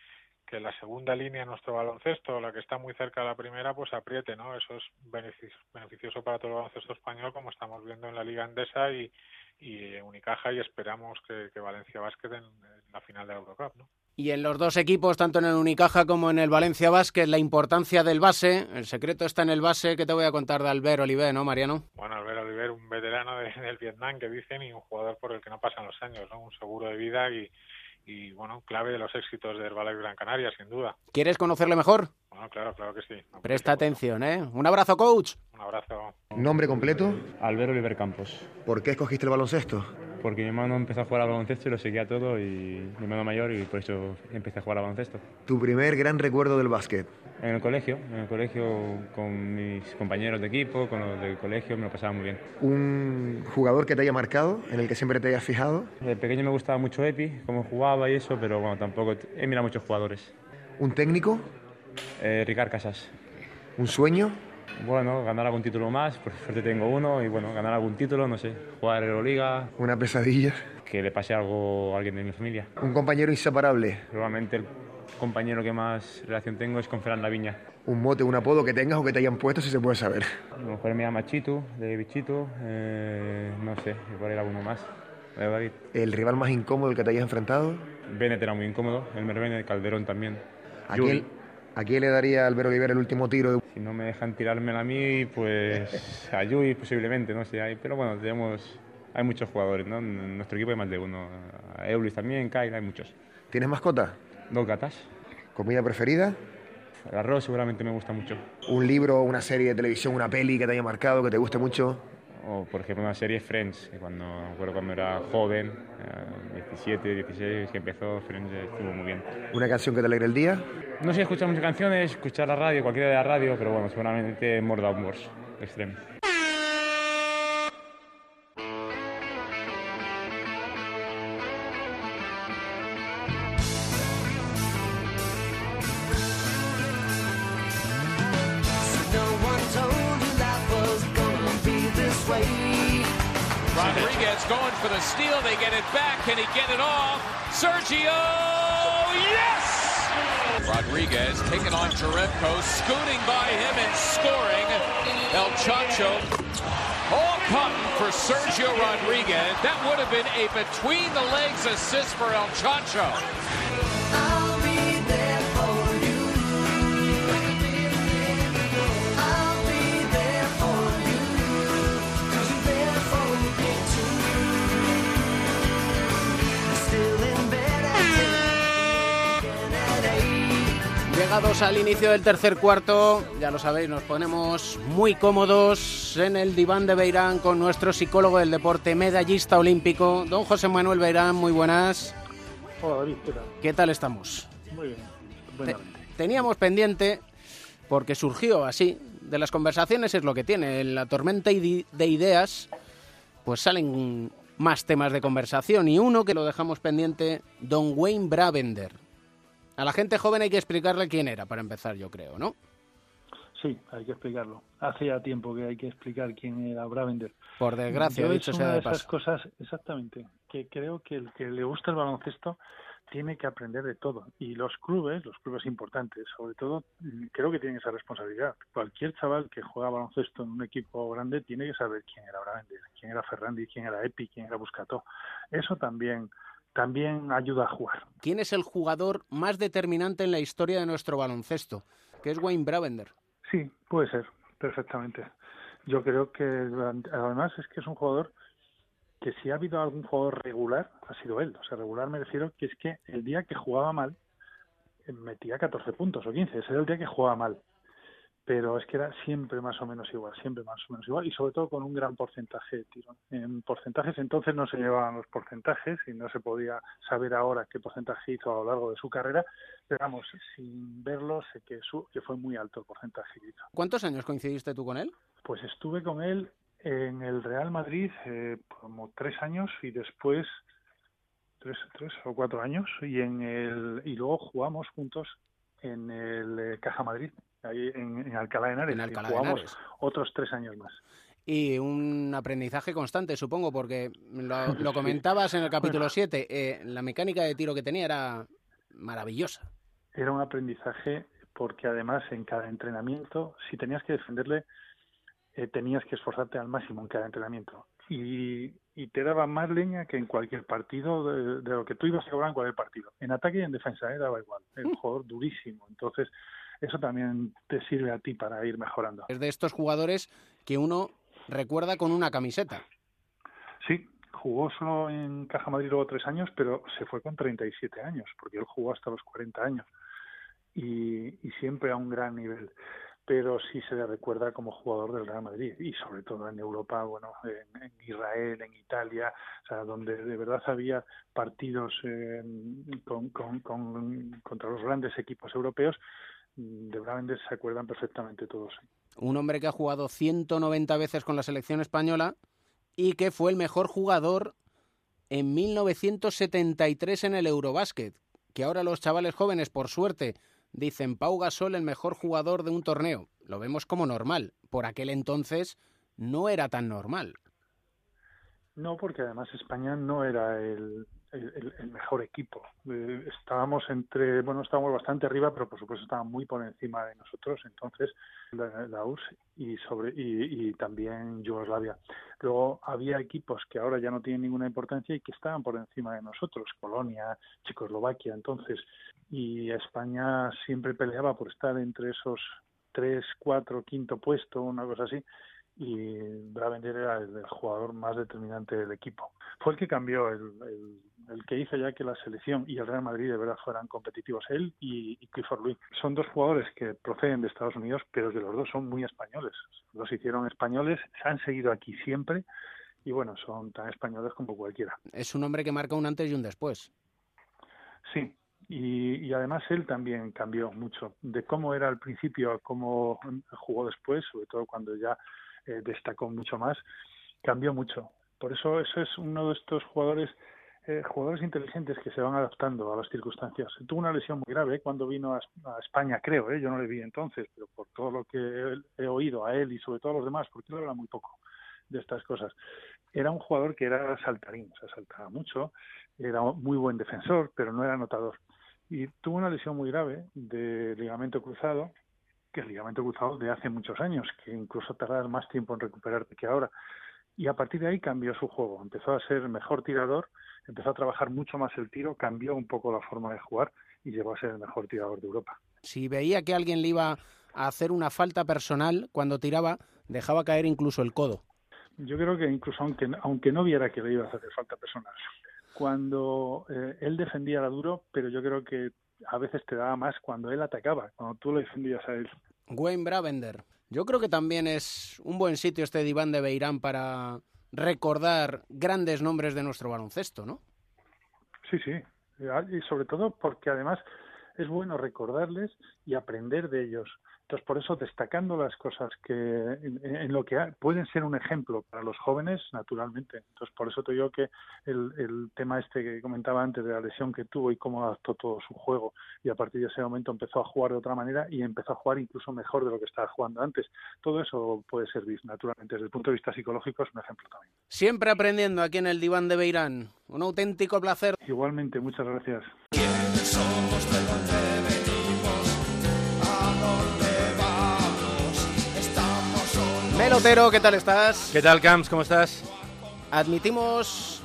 Speaker 19: que la segunda línea de nuestro baloncesto, la que está muy cerca de la primera, pues apriete, ¿no? Eso es beneficioso para todo el baloncesto español, como estamos viendo en la Liga Andesa y, y Unicaja, y esperamos que, que Valencia Basket en, en, la final de la Eurocup, ¿no?
Speaker 9: Y en los dos equipos, tanto en el Unicaja como en el Valencia Basket, la importancia del base, el secreto está en el base, que te voy a contar de Albert Oliver, ¿no, Mariano?
Speaker 19: Bueno, Albert Oliver, un veterano de, del Vietnam, que dicen, y un jugador por el que no pasan los años, ¿no? Un seguro de vida y, y bueno, clave de los éxitos de Herbalife Gran Canaria, sin duda.
Speaker 9: ¿Quieres conocerle mejor?
Speaker 19: Bueno, claro, claro que sí.
Speaker 9: No, Presta atención, ¿eh? Un abrazo, coach.
Speaker 19: Un abrazo.
Speaker 20: ¿Nombre completo?
Speaker 21: Albert Oliver Campos.
Speaker 20: ¿Por qué escogiste el baloncesto?
Speaker 21: Porque mi hermano empezó a jugar al baloncesto y lo seguía todo, y mi hermano mayor, y por eso empecé a jugar al baloncesto.
Speaker 20: ¿Tu primer gran recuerdo del básquet?
Speaker 21: En el colegio, en el colegio con mis compañeros de equipo, con los del colegio, me lo pasaba muy bien.
Speaker 20: ¿Un jugador que te haya marcado, en el que siempre te hayas fijado?
Speaker 21: De pequeño me gustaba mucho Epi, cómo jugaba y eso, pero bueno, tampoco he mirado muchos jugadores.
Speaker 20: ¿Un técnico?
Speaker 21: Eh, Ricard Casas.
Speaker 20: ¿Un sueño?
Speaker 21: Bueno, ganar algún título más, por suerte tengo uno, y bueno, ganar algún título, no sé, jugar Euroliga.
Speaker 20: ¿Una pesadilla?
Speaker 21: Que le pase algo a alguien de mi familia.
Speaker 20: ¿Un compañero inseparable?
Speaker 21: Probablemente el compañero que más relación tengo es con Fernanda Viña.
Speaker 20: ¿Un mote, un apodo que tengas o que te hayan puesto, si se puede saber?
Speaker 21: A lo mejor me llama Chito, de Bichito, eh, no sé, igual era alguno más.
Speaker 20: ¿El rival más incómodo que te hayas enfrentado?
Speaker 21: Bennett era muy incómodo, el Mervene, Calderón también.
Speaker 20: ¿A quién, ¿A quién le daría Albert Oliver el último tiro? De...
Speaker 21: Si no me dejan tirármela a mí, pues a Yui posiblemente, no sé. Hay, pero bueno, tenemos, hay muchos jugadores, ¿no? En nuestro equipo hay más de uno. A Eulis también, Kyle, hay muchos.
Speaker 20: ¿Tienes mascota?
Speaker 21: Dos gatas.
Speaker 20: ¿Comida preferida?
Speaker 21: El arroz seguramente me gusta mucho.
Speaker 20: ¿Un libro, una serie de televisión, una peli que te haya marcado, que te guste mucho?
Speaker 21: O, por ejemplo, una serie Friends, que cuando, me acuerdo cuando era joven, eh, 17, 16, que empezó Friends, estuvo muy bien.
Speaker 20: ¿Una canción que te alegre el día?
Speaker 21: No sé, escuchar muchas canciones, escuchar la radio, cualquiera de la radio, pero bueno, seguramente More Downwards, Extreme.
Speaker 22: Rodriguez going for the steal. They get it back. Can he get it off? Sergio! Rodriguez taking on Jerebko, scooting by him and scoring. El Chacho. All cotton for Sergio Rodriguez. That would have been a between the legs assist for El Chacho.
Speaker 9: Llegados al inicio del tercer cuarto, ya lo sabéis, nos ponemos muy cómodos en el diván de Beirán con nuestro psicólogo del deporte, medallista olímpico, don José Manuel Beirán. Muy buenas.
Speaker 7: Hola, David, ¿qué tal?
Speaker 9: ¿Qué tal estamos?
Speaker 7: Muy bien.
Speaker 9: Te teníamos pendiente, porque surgió así, de las conversaciones es lo que tiene, en la tormenta de ideas, pues salen más temas de conversación y uno que lo dejamos pendiente, don Wayne Bravender. A la gente joven hay que explicarle quién era, para empezar, yo creo, ¿no?
Speaker 7: Sí, hay que explicarlo. Hace ya tiempo que hay que explicar quién era Bravender.
Speaker 9: Por desgracia,
Speaker 7: Yo
Speaker 9: dicho
Speaker 7: es
Speaker 9: sea
Speaker 7: una
Speaker 9: de
Speaker 7: de esas
Speaker 9: paso.
Speaker 7: cosas, exactamente, que creo que el que le gusta el baloncesto tiene que aprender de todo. Y los clubes, los clubes importantes, sobre todo, mm, creo que tienen esa responsabilidad. Cualquier chaval que juega baloncesto en un equipo grande tiene que saber quién era Bravender, quién era Ferrandi, quién era Epi, quién era Buscató. Eso también también ayuda a jugar.
Speaker 9: ¿Quién es el jugador más determinante en la historia de nuestro baloncesto? Que es Wayne Bravender.
Speaker 7: Sí, puede ser, perfectamente. Yo creo que además es que es un jugador que si ha habido algún jugador regular, ha sido él. O sea, regular me refiero que es que el día que jugaba mal, eh, metía 14 puntos o 15. Ese era el día que jugaba mal. Pero es que era siempre más o menos igual, siempre más o menos igual. Y sobre todo con un gran porcentaje de tiro. En porcentajes entonces no se llevaban los porcentajes y no se podía saber ahora qué porcentaje hizo a lo largo de su carrera. Pero vamos, sin verlo, sé que, su, que fue muy alto el porcentaje que hizo.
Speaker 9: ¿Cuántos años coincidiste tú con él?
Speaker 7: Pues estuve con él en el Real Madrid eh, como tres años y después tres, tres o cuatro años y en el y luego jugamos juntos en el eh, Caja Madrid ahí en, Alcalá de Henares,
Speaker 9: En Alcalá
Speaker 7: y
Speaker 9: de
Speaker 7: jugamos
Speaker 9: Henares.
Speaker 7: otros tres años más.
Speaker 9: Y un aprendizaje constante, supongo, porque lo, lo comentabas en el capítulo 7, eh, la mecánica de tiro que tenía era maravillosa.
Speaker 7: era un aprendizaje porque además en cada entrenamiento si tenías que defenderle eh, tenías que esforzarte al máximo en cada entrenamiento. Y, y te daba más leña que en cualquier partido de, de lo que tú ibas a cobrar en cualquier partido. En ataque y en defensa eh, daba igual. El jugador durísimo. Entonces eso también te sirve a ti para ir mejorando
Speaker 9: Es de estos jugadores que uno recuerda con una camiseta.
Speaker 7: Sí, jugó solo en Caja Madrid luego tres años, pero se fue con 37 años, porque él jugó hasta los 40 años y, y siempre a un gran nivel. Pero sí se le recuerda como jugador del Real Madrid y sobre todo en Europa, bueno, en, en Israel, en Italia, o sea, donde de verdad había partidos eh, con, con, con- contra los grandes equipos europeos, de se acuerdan perfectamente todos.
Speaker 9: Un hombre que ha jugado 190 veces con la selección española y que fue el mejor jugador en 1973 en el Eurobásquet. Que ahora los chavales jóvenes, por suerte, dicen Pau Gasol el mejor jugador de un torneo. Lo vemos como normal. Por aquel entonces no era tan normal.
Speaker 7: No, porque además España no era el, el- mejor equipo. Eh, estábamos entre, bueno, estábamos bastante arriba, pero por supuesto estaban muy por encima de nosotros. Entonces, la, la URSS y sobre y también Yugoslavia. Luego había equipos que ahora ya no tienen ninguna importancia y que estaban por encima de nosotros, Polonia, Checoslovaquia, entonces. Y España siempre peleaba por estar entre esos tres, cuatro, quinto puesto, una cosa así y Bravender era el, el jugador más determinante del equipo. Fue el que cambió, el, el, el que hizo ya que la selección y el Real Madrid de verdad fueran competitivos. Él y, y Clifford Louis. Son dos jugadores que proceden de Estados Unidos, pero que los dos son muy españoles. Los hicieron españoles, se han seguido aquí siempre y bueno, son tan españoles como cualquiera.
Speaker 9: Es un hombre que marca un antes y un después.
Speaker 7: Sí, y, y además él también cambió mucho de cómo era al principio a cómo jugó después, sobre todo cuando ya eh, destacó mucho más, cambió mucho. Por eso eso es uno de estos jugadores eh, jugadores inteligentes que se van adaptando a las circunstancias. Tuvo una lesión muy grave cuando vino a, a España, creo, ¿eh? yo no le vi entonces, pero por todo lo que he, he oído a él y sobre todo a los demás, porque él habla muy poco de estas cosas. Era un jugador que era saltarín, o sea, saltaba mucho, era muy buen defensor, pero no era anotador. Y tuvo una lesión muy grave de ligamento cruzado, que el ligamento cruzado de hace muchos años, que incluso tardaba más tiempo en recuperarte que ahora. Y a partir de ahí cambió su juego, empezó a ser mejor tirador, empezó a trabajar mucho más el tiro, cambió un poco la forma de jugar y llegó a ser el mejor tirador de Europa.
Speaker 9: Si veía que alguien le iba a hacer una falta personal cuando tiraba, dejaba caer incluso el codo.
Speaker 7: Yo creo que incluso aunque, aunque no viera que le iba a hacer falta personal, cuando eh, él defendía era duro, pero yo creo que a veces te daba más cuando él atacaba, cuando tú lo defendías a él.
Speaker 9: Wayne Bravender. Yo creo que también es un buen sitio este diván de Beirán para recordar grandes nombres de nuestro baloncesto, ¿no?
Speaker 7: Sí, sí. Y sobre todo porque además es bueno recordarles y aprender de ellos. Entonces, por eso destacando las cosas que en, en lo que ha, pueden ser un ejemplo para los jóvenes, naturalmente. Entonces, por eso te digo que el, el, tema este que comentaba antes de la lesión que tuvo y cómo adaptó todo su juego y a partir de ese momento empezó a jugar de otra manera y empezó a jugar incluso mejor de lo que estaba jugando antes. Todo eso puede servir, naturalmente. Desde el punto de vista psicológico es un ejemplo también.
Speaker 9: Siempre aprendiendo aquí en el diván de Beirán. Un auténtico placer.
Speaker 7: Igualmente, muchas gracias.
Speaker 9: Melotero, ¿qué tal estás?
Speaker 23: ¿Qué tal, Camps? ¿Cómo estás?
Speaker 9: Admitimos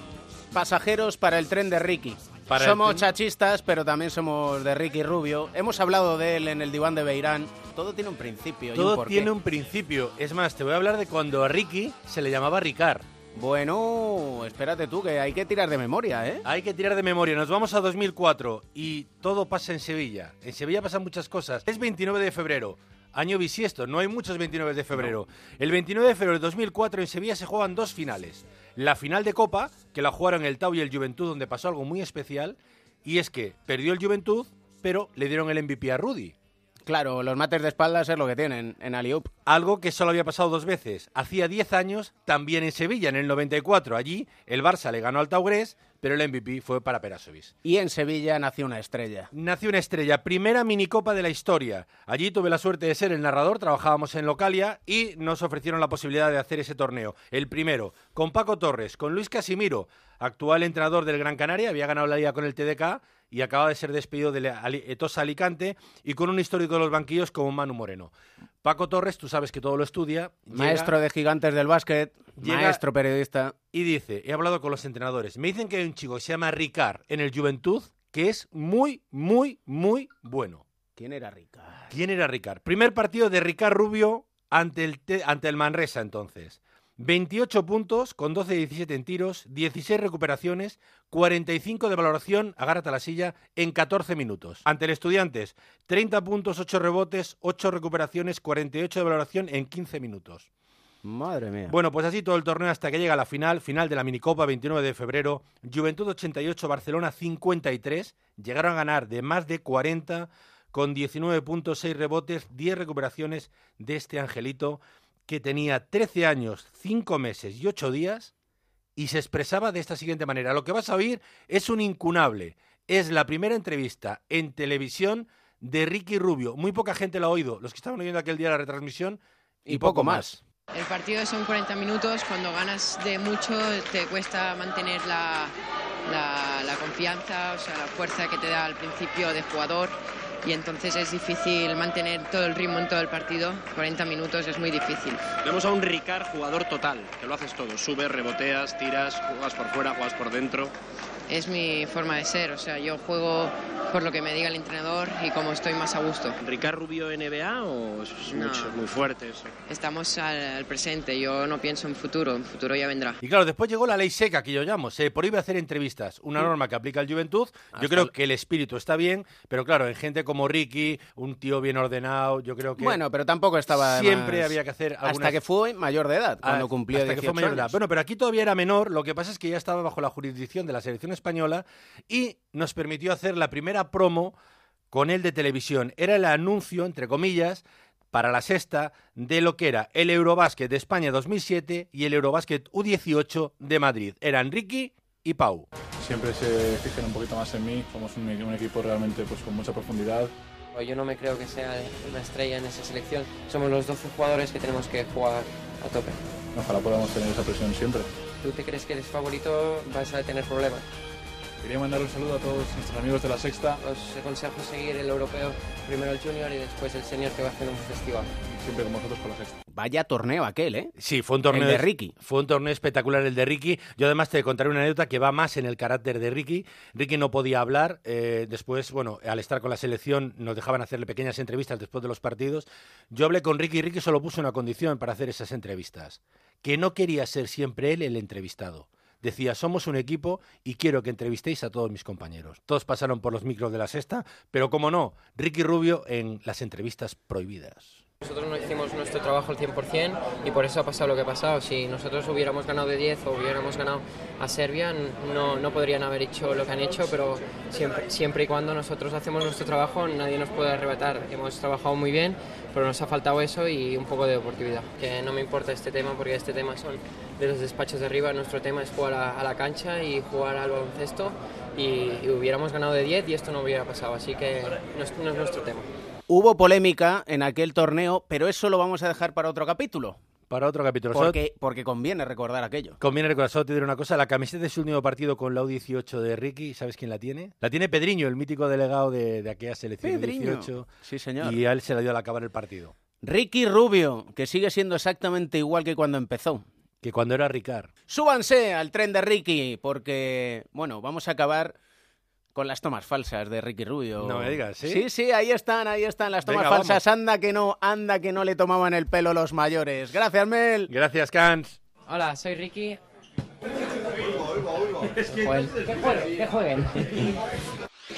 Speaker 9: pasajeros para el tren de Ricky.
Speaker 23: Para
Speaker 9: somos chachistas, pero también somos de Ricky Rubio. Hemos hablado de él en el diván de Beirán. Todo tiene un principio y un
Speaker 23: Todo
Speaker 9: porqué.
Speaker 23: tiene un principio. Es más, te voy a hablar de cuando a Ricky se le llamaba Ricard.
Speaker 9: Bueno, espérate tú, que hay que tirar de memoria, ¿eh?
Speaker 23: Hay que tirar de memoria. Nos vamos a 2004 y todo pasa en Sevilla. En Sevilla pasan muchas cosas. Es 29 de febrero. Año bisiesto, no hay muchos 29 de febrero. El 29 de febrero de 2004 en Sevilla se juegan dos finales. La final de Copa, que la jugaron el Tau y el Juventud, donde pasó algo muy especial, y es que perdió el Juventud, pero le dieron el MVP a Rudy.
Speaker 9: Claro, los mates de espaldas es lo que tienen en Aliup.
Speaker 23: Algo que solo había pasado dos veces. Hacía 10 años, también en Sevilla, en el 94. Allí, el Barça le ganó al Taurés, pero el MVP fue para Perasovic.
Speaker 9: Y en Sevilla nació una estrella.
Speaker 23: Nació una estrella, primera minicopa de la historia. Allí tuve la suerte de ser el narrador, trabajábamos en Localia y nos ofrecieron la posibilidad de hacer ese torneo. El primero, con Paco Torres, con Luis Casimiro, actual entrenador del Gran Canaria, había ganado la liga con el TDK y acaba de ser despedido de Etosa Alicante y con un histórico de los banquillos como Manu Moreno. Paco Torres, tú sabes que todo lo estudia. llega-
Speaker 9: Maestro de gigantes del básquet,
Speaker 23: Llega-
Speaker 9: maestro periodista.
Speaker 23: y dice, he hablado con los entrenadores, me dicen que hay un chico que se llama Ricard en el Juventud que es muy, muy, muy bueno.
Speaker 9: ¿Quién era Ricard?
Speaker 23: ¿Quién era Ricard? Primer partido de Ricard Rubio ante el, te- ante el Manresa entonces. 28 puntos con 12-17 en tiros, 16 recuperaciones, 45 de valoración, agárrate a la silla, en 14 minutos. Ante el Estudiantes, 30 puntos, 8 rebotes, 8 recuperaciones, 48 de valoración en 15 minutos.
Speaker 9: Madre mía.
Speaker 23: Bueno, pues así todo el torneo hasta que llega la final, final de la minicopa 29 de febrero, Juventud 88, Barcelona 53, llegaron a ganar de más de 40 con 19 puntos, 6 rebotes, 10 recuperaciones de este angelito que tenía 13 años, 5 meses y 8 días y se expresaba de esta siguiente manera. Lo que vas a oír es un incunable. Es la primera entrevista en televisión de Ricky Rubio. Muy poca gente lo ha oído. Los que estaban oyendo aquel día la retransmisión y, poco más.
Speaker 24: El partido son 40 minutos, cuando ganas de mucho te cuesta mantener la, la- la confianza, o sea, la fuerza que te da al principio de jugador y entonces es difícil mantener todo el ritmo en todo el partido. 40 minutos es muy difícil.
Speaker 25: Vemos a un Ricard jugador total, que lo haces todo. Subes, reboteas, tiras, juegas por fuera, juegas por dentro.
Speaker 24: Es mi forma de ser, o sea, yo juego por lo que me diga el entrenador y como estoy más a gusto.
Speaker 25: ¿Ricard Rubio NBA o es
Speaker 24: No.
Speaker 25: mucho, muy fuerte eso?
Speaker 24: Estamos al, al presente, yo no pienso en futuro, en futuro ya vendrá.
Speaker 23: Y claro, después llegó la ley seca, que yo llamo. Se prohíbe hacer entrevistas. Una norma que aplica el Juventud. Yo
Speaker 9: Hasta
Speaker 23: creo que el espíritu está bien, pero claro, en gente como Ricky, un tío bien ordenado, yo creo que...
Speaker 9: Bueno, pero tampoco estaba.
Speaker 23: Siempre había que hacer algunas-
Speaker 9: Hasta que fue mayor de edad, cuando
Speaker 23: Ah,
Speaker 9: cumplió
Speaker 23: hasta
Speaker 9: 18
Speaker 23: que fue mayor de edad.
Speaker 9: años.
Speaker 23: Bueno, pero aquí todavía era menor, lo que pasa es que ya estaba bajo la jurisdicción de la selección española y nos permitió hacer la primera promo con él de televisión. Era el anuncio, entre comillas, para la sexta de lo que era el Eurobásquet de España 2007 y el Eurobásquet U18 de Madrid. Eran Ricky y Pau.
Speaker 26: Siempre se fijan un poquito más en mí, somos un, un equipo realmente pues, con mucha profundidad.
Speaker 10: Yo no me creo que sea una estrella en esa selección. Somos los 12 jugadores que tenemos que jugar a tope.
Speaker 26: Ojalá podamos tener esa presión siempre.
Speaker 10: ¿Tú te crees que eres favorito? Vas a tener problemas.
Speaker 26: Quería mandar un saludo a todos nuestros amigos de la Sexta.
Speaker 10: Os aconsejo seguir el europeo, primero el junior y después el senior que va a hacer un festival.
Speaker 26: Siempre con vosotros con la Sexta.
Speaker 9: Vaya torneo aquel, ¿eh?
Speaker 23: Sí, fue un torneo
Speaker 9: El de Ricky.
Speaker 23: Fue un torneo espectacular el de Ricky. Yo además te contaré una anécdota que va más en el carácter de Ricky. Ricky no podía hablar. eh, después, bueno, al estar con la selección nos dejaban hacerle pequeñas entrevistas después de los partidos. Yo hablé con Ricky y Ricky solo puso una condición para hacer esas entrevistas. Que no quería ser siempre él el entrevistado. Decía, somos un equipo y quiero que entrevistéis a todos mis compañeros. Todos pasaron por los micros de la sexta, pero como no, Ricky Rubio en las entrevistas prohibidas.
Speaker 10: Nosotros no hicimos nuestro trabajo al 100% y por eso ha pasado lo que ha pasado. Si nosotros hubiéramos ganado de 10 o hubiéramos ganado a Serbia, no, no podrían haber hecho lo que han hecho, pero siempre, siempre y cuando nosotros hacemos nuestro trabajo, nadie nos puede arrebatar. Hemos trabajado muy bien, pero nos ha faltado eso y un poco de deportividad. Que no me importa este tema porque este tema son de los despachos de arriba. Nuestro tema es jugar a, la cancha y jugar al baloncesto y, y hubiéramos ganado de 10 y esto no hubiera pasado. Así que no es nuestro tema.
Speaker 9: Hubo polémica en aquel torneo, pero eso lo vamos a dejar para otro capítulo.
Speaker 23: Para otro capítulo.
Speaker 9: Porque, porque conviene recordar aquello.
Speaker 23: Conviene recordar, solo te diré una cosa, la camiseta de su último partido con la U18 de Ricky, ¿sabes quién la tiene? La tiene Pedriño, el mítico delegado de, de aquella selección
Speaker 9: Pedriño.
Speaker 23: 18.
Speaker 9: Sí, señor.
Speaker 23: Y a él se la dio al acabar el partido.
Speaker 9: Ricky Rubio, que sigue siendo exactamente igual que cuando empezó.
Speaker 23: Que cuando era Ricard.
Speaker 9: Súbanse al tren de Ricky, porque, bueno, vamos a acabar con las tomas falsas de Ricky Rubio.
Speaker 23: No me digas, ¿sí?
Speaker 9: Sí, sí, ahí están, ahí están las tomas
Speaker 23: Venga,
Speaker 9: falsas. Anda que no, anda que no le tomaban el pelo los mayores. Gracias, Mel.
Speaker 23: Gracias, Cans.
Speaker 10: Hola, soy Ricky. Que jueguen, que jueguen.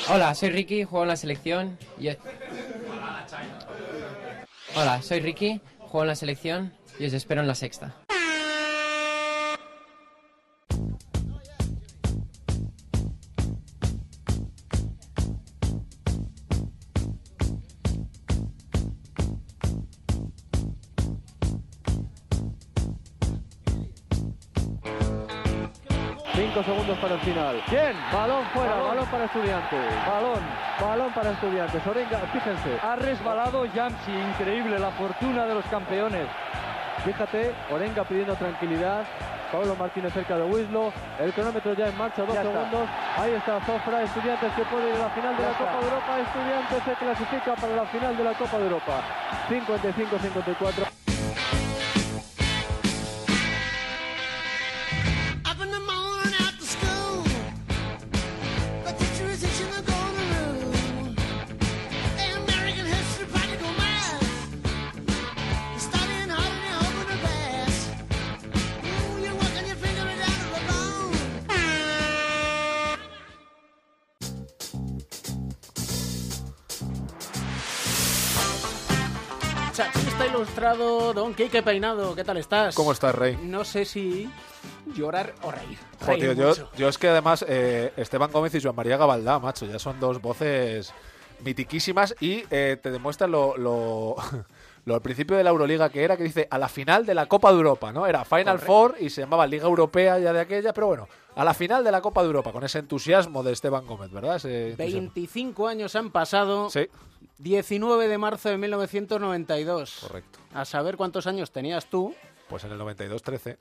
Speaker 10: Hola, soy Ricky, juego en la selección. y- Hola, soy Ricky, juego en la selección y os espero en la sexta.
Speaker 27: Bien, balón fuera, balón, para estudiantes. Balón, balón para estudiantes. Orenga, fíjense, ha resbalado Yamsi, increíble la fortuna de los campeones. Fíjate, Orenga pidiendo tranquilidad. Pablo Martínez cerca de Wislo. El cronómetro ya en marcha, dos
Speaker 28: Ya está.
Speaker 27: segundos. Ahí está Zofra, Estudiantes que puede ir a la final de
Speaker 28: Ya
Speaker 27: la
Speaker 28: está.
Speaker 27: Copa de Europa. Estudiantes se clasifica para la final de la Copa de Europa. 55-54.
Speaker 9: Ilustrado, Don Quique Peinado, ¿qué tal estás?
Speaker 8: ¿Cómo estás, Rey?
Speaker 9: No sé si llorar o reír. Reír
Speaker 8: yo, yo es que además eh, Esteban Gómez y Joan María Gabaldá, macho, ya son dos voces mitiquísimas y eh, te demuestran lo, lo, lo al principio de la Euroliga que era, que dice a la final de la Copa de Europa, ¿no? Era Final
Speaker 9: Correcto.
Speaker 8: Four y se llamaba Liga Europea ya de aquella, pero bueno, a la final de la Copa de Europa, con ese entusiasmo de Esteban Gómez, ¿verdad? Ese entusiasmo.
Speaker 9: 25 años han pasado.
Speaker 8: Sí.
Speaker 9: 19 de marzo de 1992.
Speaker 8: Correcto.
Speaker 9: A saber cuántos años tenías tú.
Speaker 8: Pues en el 92, 13.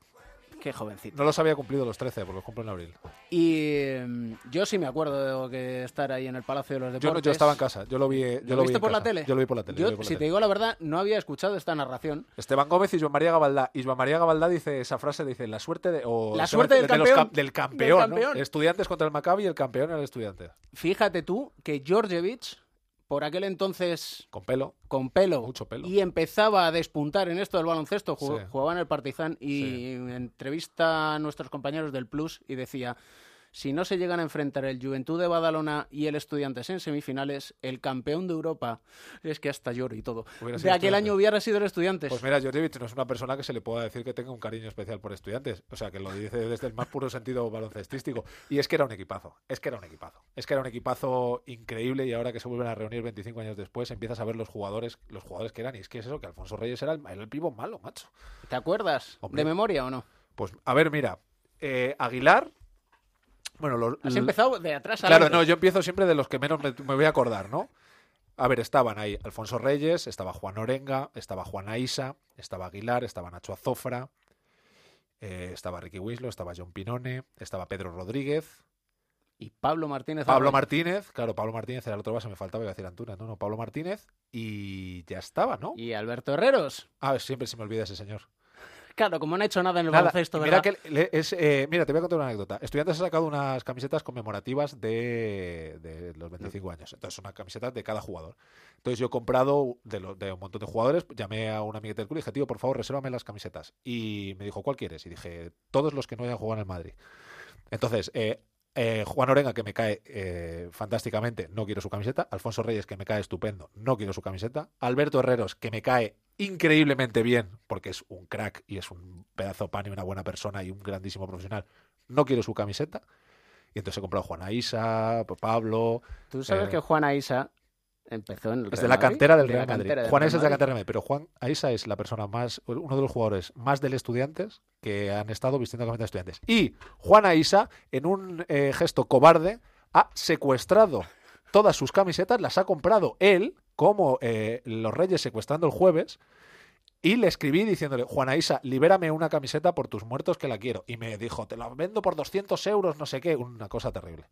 Speaker 9: Qué jovencito.
Speaker 8: No los había cumplido los 13, porque los cumplo en abril.
Speaker 9: Y em, yo sí me acuerdo de que estar ahí en el Palacio de los
Speaker 8: Yo,
Speaker 9: Deportes.
Speaker 8: yo estaba en casa, yo lo vi. Yo
Speaker 9: ¿Lo,
Speaker 8: lo vi
Speaker 9: viste
Speaker 8: en
Speaker 9: por la
Speaker 8: casa.
Speaker 9: tele?
Speaker 8: Yo lo vi por la tele.
Speaker 9: Yo,
Speaker 8: yo lo vi por la
Speaker 9: si te
Speaker 8: tele.
Speaker 9: digo la verdad, no había escuchado esta narración.
Speaker 8: Esteban Gómez y Joan María Gabaldá. Y Joan María Gabaldá dice esa frase, dice, la suerte de... o
Speaker 9: La suerte del
Speaker 8: de los
Speaker 9: campeón.
Speaker 8: cam- del campeón,
Speaker 9: Del
Speaker 8: ¿no?
Speaker 9: campeón.
Speaker 8: Estudiantes contra el Maccabi y el campeón era el estudiante.
Speaker 9: Fíjate tú que Georgievich, por aquel entonces
Speaker 8: Con pelo.
Speaker 9: con pelo,
Speaker 8: Mucho pelo.
Speaker 9: y empezaba a despuntar en esto del baloncesto,
Speaker 8: Sí.
Speaker 9: jugaba en el Partizan y entrevista a nuestros compañeros del Plus y decía, si no se llegan a enfrentar el Juventud de Badalona y el Estudiantes en semifinales, el campeón de Europa, es que hasta lloro y todo,
Speaker 8: Hubiera
Speaker 9: de aquel año hubiera sido el Estudiantes.
Speaker 8: Pues mira, Georgievich no es una persona que se le pueda decir que tenga un cariño especial por estudiantes. O sea, que lo dice desde el más puro sentido baloncestístico. Y es que era un equipazo. Es que era un equipazo. Es que era un equipazo increíble y ahora que se vuelven a reunir 25 años después empiezas a ver los jugadores los jugadores que eran. Y es que es eso, que Alfonso Reyes era el, el pivo malo, macho.
Speaker 9: ¿Te acuerdas?
Speaker 8: Hombre.
Speaker 9: ¿De memoria o no?
Speaker 8: Pues, a ver, mira. eh, Aguilar... Bueno, los,
Speaker 9: Has empezado de atrás
Speaker 8: Claro, no, yo empiezo siempre de los que menos me, me voy a acordar, ¿no? A ver, estaban ahí Alfonso Reyes, estaba Juan Orenga, estaba Juan Aisa, estaba Aguilar, estaba Nacho Azofra, eh, estaba Ricky Winslow, estaba John Pinone, estaba Pedro Rodríguez,
Speaker 9: Y Pablo Martínez.
Speaker 8: Pablo
Speaker 9: Arroyo.
Speaker 8: Martínez, claro, Pablo Martínez era el otro base, me faltaba, iba a decir Antuna, no, no, Pablo Martínez, y ya estaba, ¿no?
Speaker 9: Y Alberto Herreros.
Speaker 8: Ah, siempre se me olvida ese señor.
Speaker 9: Claro, como no ha hecho nada en el
Speaker 8: Nada,
Speaker 9: baloncesto,
Speaker 8: mira
Speaker 9: ¿verdad?
Speaker 8: que le- es, eh, mira, te voy a contar una anécdota. Estudiantes ha sacado unas camisetas conmemorativas de, de los 25 años. Entonces, son unas camisetas de cada jugador. Entonces, yo he comprado de, lo- de un montón de jugadores. Llamé a un amiguete del club y dije, tío, por favor, resérvame las camisetas. Y me dijo, ¿cuál quieres? Y dije, todos los que no hayan jugado en el Madrid. Entonces, eh, eh, Juan Orenga, que me cae eh, fantásticamente, no quiero su camiseta. Alfonso Reyes, que me cae estupendo, no quiero su camiseta. Alberto Herreros, que me cae increíblemente bien, porque es un crack y es un pedazo de pan y una buena persona y un grandísimo profesional, no quiero su camiseta. Y entonces he comprado a Juan Isa, Pablo.
Speaker 9: Tú sabes
Speaker 8: eh,
Speaker 9: que Juan Aisa empezó en el
Speaker 8: es
Speaker 9: Real
Speaker 8: de la
Speaker 9: Madrid,
Speaker 8: cantera del
Speaker 9: de
Speaker 8: Real Madrid.
Speaker 9: del
Speaker 8: Juan
Speaker 9: Real
Speaker 8: Isa es de la cantera del Madrid, pero Juan Aisa es la persona más, uno de los jugadores más del estudiantes que han estado vistiendo la camiseta de estudiantes. Y Juan Aisa, en un eh, gesto cobarde, ha secuestrado todas sus camisetas, las ha comprado él, como eh, los Reyes secuestrando el jueves, Y le escribí diciéndole, Juana Isa, libérame una camiseta por tus muertos que la quiero. Y me dijo, te la vendo por 200 euros, no sé qué, una cosa terrible.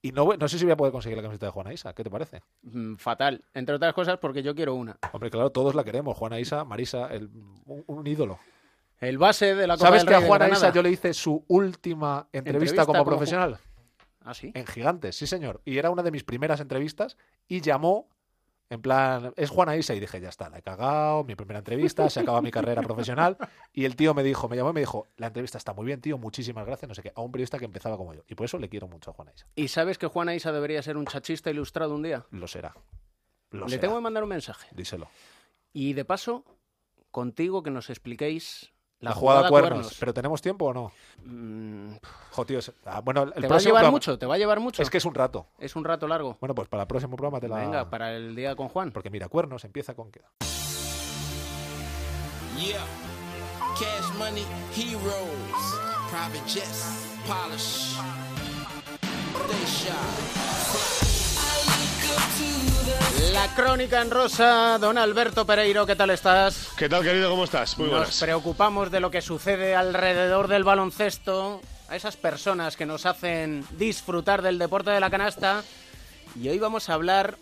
Speaker 8: Y no, no sé si voy a poder conseguir la camiseta de Juana Isa, ¿qué te parece?
Speaker 9: Mm, fatal. Entre otras cosas porque yo quiero una.
Speaker 8: Hombre, claro, todos la queremos. Juana Isa, Marisa, el, un, un ídolo.
Speaker 9: El base de la Copa
Speaker 8: ¿Sabes
Speaker 9: del
Speaker 8: que a
Speaker 9: Rey
Speaker 8: Juana. Isa yo le hice su última entrevista,
Speaker 9: ¿Entrevista
Speaker 8: como
Speaker 9: como
Speaker 8: profesional?
Speaker 9: ¿Ah, sí?
Speaker 8: En Gigantes, sí señor. Y era una de mis primeras entrevistas y llamó en plan, es Juana Isa y dije, ya está, la he cagado, mi primera entrevista, se acaba mi carrera profesional. Y el tío me dijo, me llamó y me dijo, la entrevista está muy bien, tío, muchísimas gracias, no sé qué, a un periodista que empezaba como yo. Y por eso le quiero mucho a Juana Isa.
Speaker 9: ¿Y sabes que Juana Isa debería ser un chachista ilustrado un día?
Speaker 8: Lo será. Lo
Speaker 9: Le
Speaker 8: será.
Speaker 9: tengo que mandar un mensaje.
Speaker 8: Díselo.
Speaker 9: Y de paso, contigo que nos expliquéis la,
Speaker 8: La, jugada, a
Speaker 9: cuernos.
Speaker 8: cuernos. ¿Pero tenemos tiempo o no?
Speaker 9: Mm,
Speaker 8: Jo, tío, es- ah, bueno, el
Speaker 9: ¿Te va a llevar
Speaker 8: programa-
Speaker 9: mucho? ¿Te va a llevar mucho?
Speaker 8: Es que es un rato.
Speaker 9: Es un rato largo.
Speaker 8: Bueno, pues para el próximo programa te la...
Speaker 9: Venga, para el día con Juan.
Speaker 8: Porque mira, cuernos empieza con queda.
Speaker 28: Yeah. Cash money, heroes. Private jets, polish. Stay shy.
Speaker 9: La crónica en rosa, don Alberto Pereiro, ¿qué tal estás?
Speaker 29: ¿Qué tal, querido? ¿Cómo estás? Muy
Speaker 9: Nos
Speaker 29: buenas.
Speaker 9: preocupamos de lo que sucede alrededor del baloncesto, a esas personas que nos hacen disfrutar del deporte de la canasta. Y hoy vamos a hablar,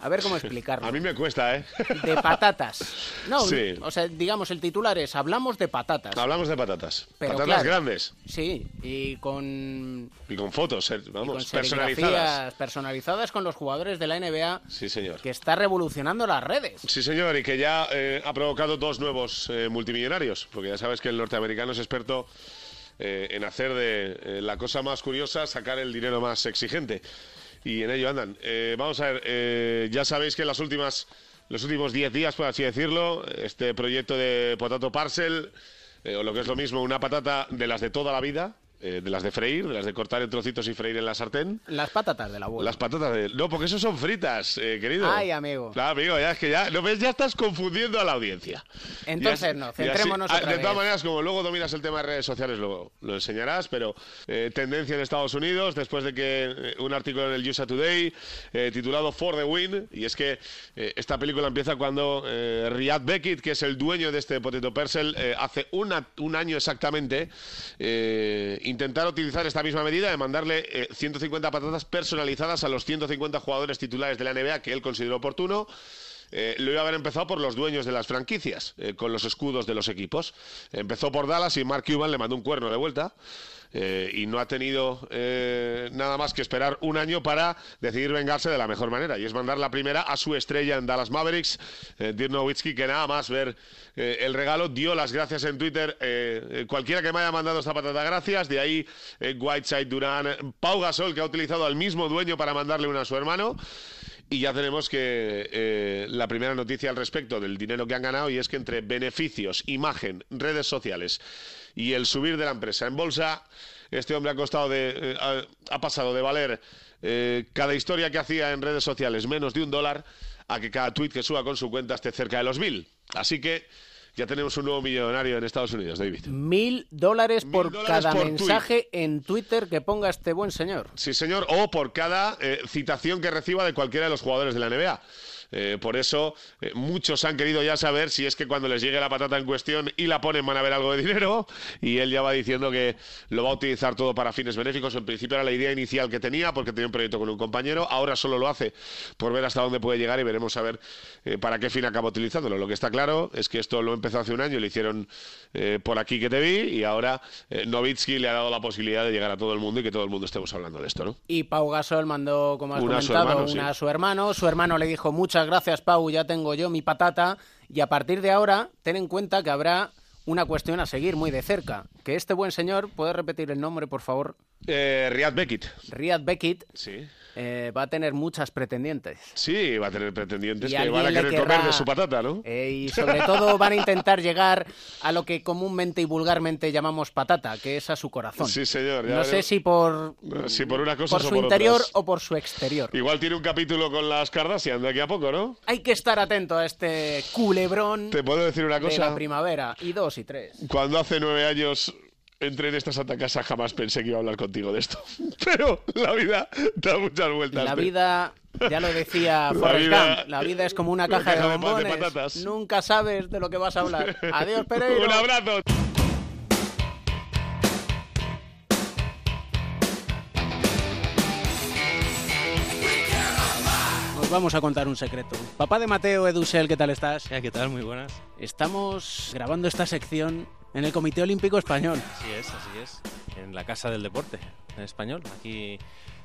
Speaker 9: a ver cómo explicarlo,
Speaker 29: A mí me cuesta, ¿eh?
Speaker 9: de patatas. No,
Speaker 29: Sí.
Speaker 9: o sea, digamos, el titular es, hablamos de patatas.
Speaker 29: Hablamos de patatas.
Speaker 9: Pero
Speaker 29: patatas
Speaker 9: claro,
Speaker 29: grandes.
Speaker 9: Sí, y con,
Speaker 29: Y con fotos, eh,
Speaker 9: con
Speaker 29: vamos, personalizadas.
Speaker 9: personalizadas con los jugadores de la NBA,
Speaker 29: Sí, señor.
Speaker 9: que está revolucionando las redes.
Speaker 29: Sí, señor, y que ya eh, ha provocado dos nuevos eh, multimillonarios, porque ya sabes que el norteamericano es experto eh, en hacer de la cosa más curiosa sacar el dinero más exigente. Y en ello andan. Eh, vamos a ver, eh, ya sabéis que en las últimas, los últimos 10 días, por así decirlo, este proyecto de Potato Parcel, eh, o lo que es lo mismo, una patata de las de toda la vida, eh, de las de freír, de las de cortar en trocitos y freír en la sartén.
Speaker 9: Las patatas de la abuela.
Speaker 29: Las patatas de... No, porque eso son fritas, eh, querido.
Speaker 9: Ay, amigo.
Speaker 29: Claro, amigo, ya es que ya, ¿lo ves? Ya estás confundiendo a la audiencia.
Speaker 9: Entonces
Speaker 29: así-
Speaker 9: no,
Speaker 29: y así-
Speaker 9: centrémonos
Speaker 29: ah,
Speaker 9: otra
Speaker 29: De todas maneras, como luego dominas el tema de redes sociales, lo, lo enseñarás, pero eh, tendencia en Estados Unidos, después de que un artículo en el USA Today titulado For the Win, y es que esta película empieza cuando Riyad Beckett, que es el dueño de este Potato Parcel, eh, hace una- un año exactamente, intentar utilizar esta misma medida de mandarle eh, 150 patatas personalizadas a los 150 jugadores titulares de la NBA que él consideró oportuno. Eh, lo iba a haber empezado por los dueños de las franquicias, eh, con los escudos de los equipos. Empezó por Dallas y Mark Cuban le mandó un cuerno de vuelta. Eh, y no ha tenido eh, nada más que esperar un año para decidir vengarse de la mejor manera. Y es mandar la primera a su estrella en Dallas Mavericks, eh, Dirk Nowitzki, que nada más ver el regalo dio las gracias en Twitter. cualquiera que me haya mandado esta patata, gracias. De ahí Whiteside, Durán, Pau Gasol, que ha utilizado al mismo dueño para mandarle una a su hermano. Y ya tenemos que la primera noticia al respecto del dinero que han ganado y es que entre beneficios, imagen, redes sociales y el subir de la empresa en bolsa, este hombre ha costado de, eh, ha, ha pasado de valer eh, cada historia que hacía en redes sociales menos de un dólar a que cada tweet que suba con su cuenta esté cerca de los mil. Así que ya tenemos un nuevo millonario en Estados Unidos, David.
Speaker 9: Mil dólares por
Speaker 29: dólares
Speaker 9: cada
Speaker 29: por
Speaker 9: mensaje en Twitter que ponga este buen señor.
Speaker 29: Sí, señor, o por cada eh, citación que reciba de cualquiera de los jugadores de la NBA. Eh, por eso eh, muchos han querido ya saber si es que cuando les llegue la patata en cuestión y la ponen van a ver algo de dinero y él ya va diciendo que lo va a utilizar todo para fines benéficos. En principio era la idea inicial que tenía porque tenía un proyecto con un compañero, ahora solo lo hace por ver hasta dónde puede llegar y veremos a ver eh, para qué fin acaba utilizándolo. Lo que está claro es que esto lo empezó hace un año, le hicieron por aquí que te vi y ahora Novitsky le ha dado la posibilidad de llegar a todo el mundo y que todo el mundo estemos hablando de esto, ¿no?
Speaker 9: Y Pau Gasol mandó, como has
Speaker 29: Una a su
Speaker 9: comentado,
Speaker 29: sí.
Speaker 9: una a su hermano. Su hermano le dijo, muchas gracias Pau, ya tengo yo mi patata. Y a partir de ahora, ten en cuenta que habrá una cuestión a seguir muy de cerca. Que este buen señor, ¿puede repetir el nombre, por favor?
Speaker 29: Eh, Riyad Beckett.
Speaker 9: Riyad Beckett.
Speaker 29: Sí.
Speaker 9: Eh, va a tener muchas pretendientes.
Speaker 29: Sí, va a tener pretendientes
Speaker 9: Y
Speaker 29: que van a querer
Speaker 9: querrá-
Speaker 29: comer de su patata, ¿no?
Speaker 9: Eh, y sobre todo van a intentar llegar a lo que comúnmente y vulgarmente llamamos patata, que es a su corazón.
Speaker 29: Sí, señor. ya
Speaker 9: No sé si por,
Speaker 29: Si por una cosa
Speaker 9: por su
Speaker 29: por
Speaker 9: interior
Speaker 29: otras.
Speaker 9: o por su exterior.
Speaker 29: Igual tiene un capítulo con las Kardashian de aquí a poco, ¿no?
Speaker 9: Hay que estar atento a este culebrón
Speaker 29: Te puedo decir una
Speaker 9: de
Speaker 29: cosa.
Speaker 9: la primavera. Y dos y tres.
Speaker 29: Cuando hace nueve años entré en esta santa casa jamás pensé que iba a hablar contigo de esto. Pero la vida da muchas vueltas.
Speaker 9: La vida Ya lo decía
Speaker 29: La
Speaker 9: Forrest la vida es como una caja de
Speaker 29: caja de pan de
Speaker 9: bombones.
Speaker 29: patatas.
Speaker 9: Nunca sabes de lo que vas a hablar. Adiós, Pereiro.
Speaker 29: Un abrazo.
Speaker 9: Os vamos a contar un secreto. Papá de Mateo, Edusel, ¿qué tal estás?
Speaker 30: ¿Qué tal? Muy buenas.
Speaker 9: Estamos grabando esta sección en el Comité Olímpico Español.
Speaker 30: Así es, así es. En la Casa del Deporte, en español. Aquí,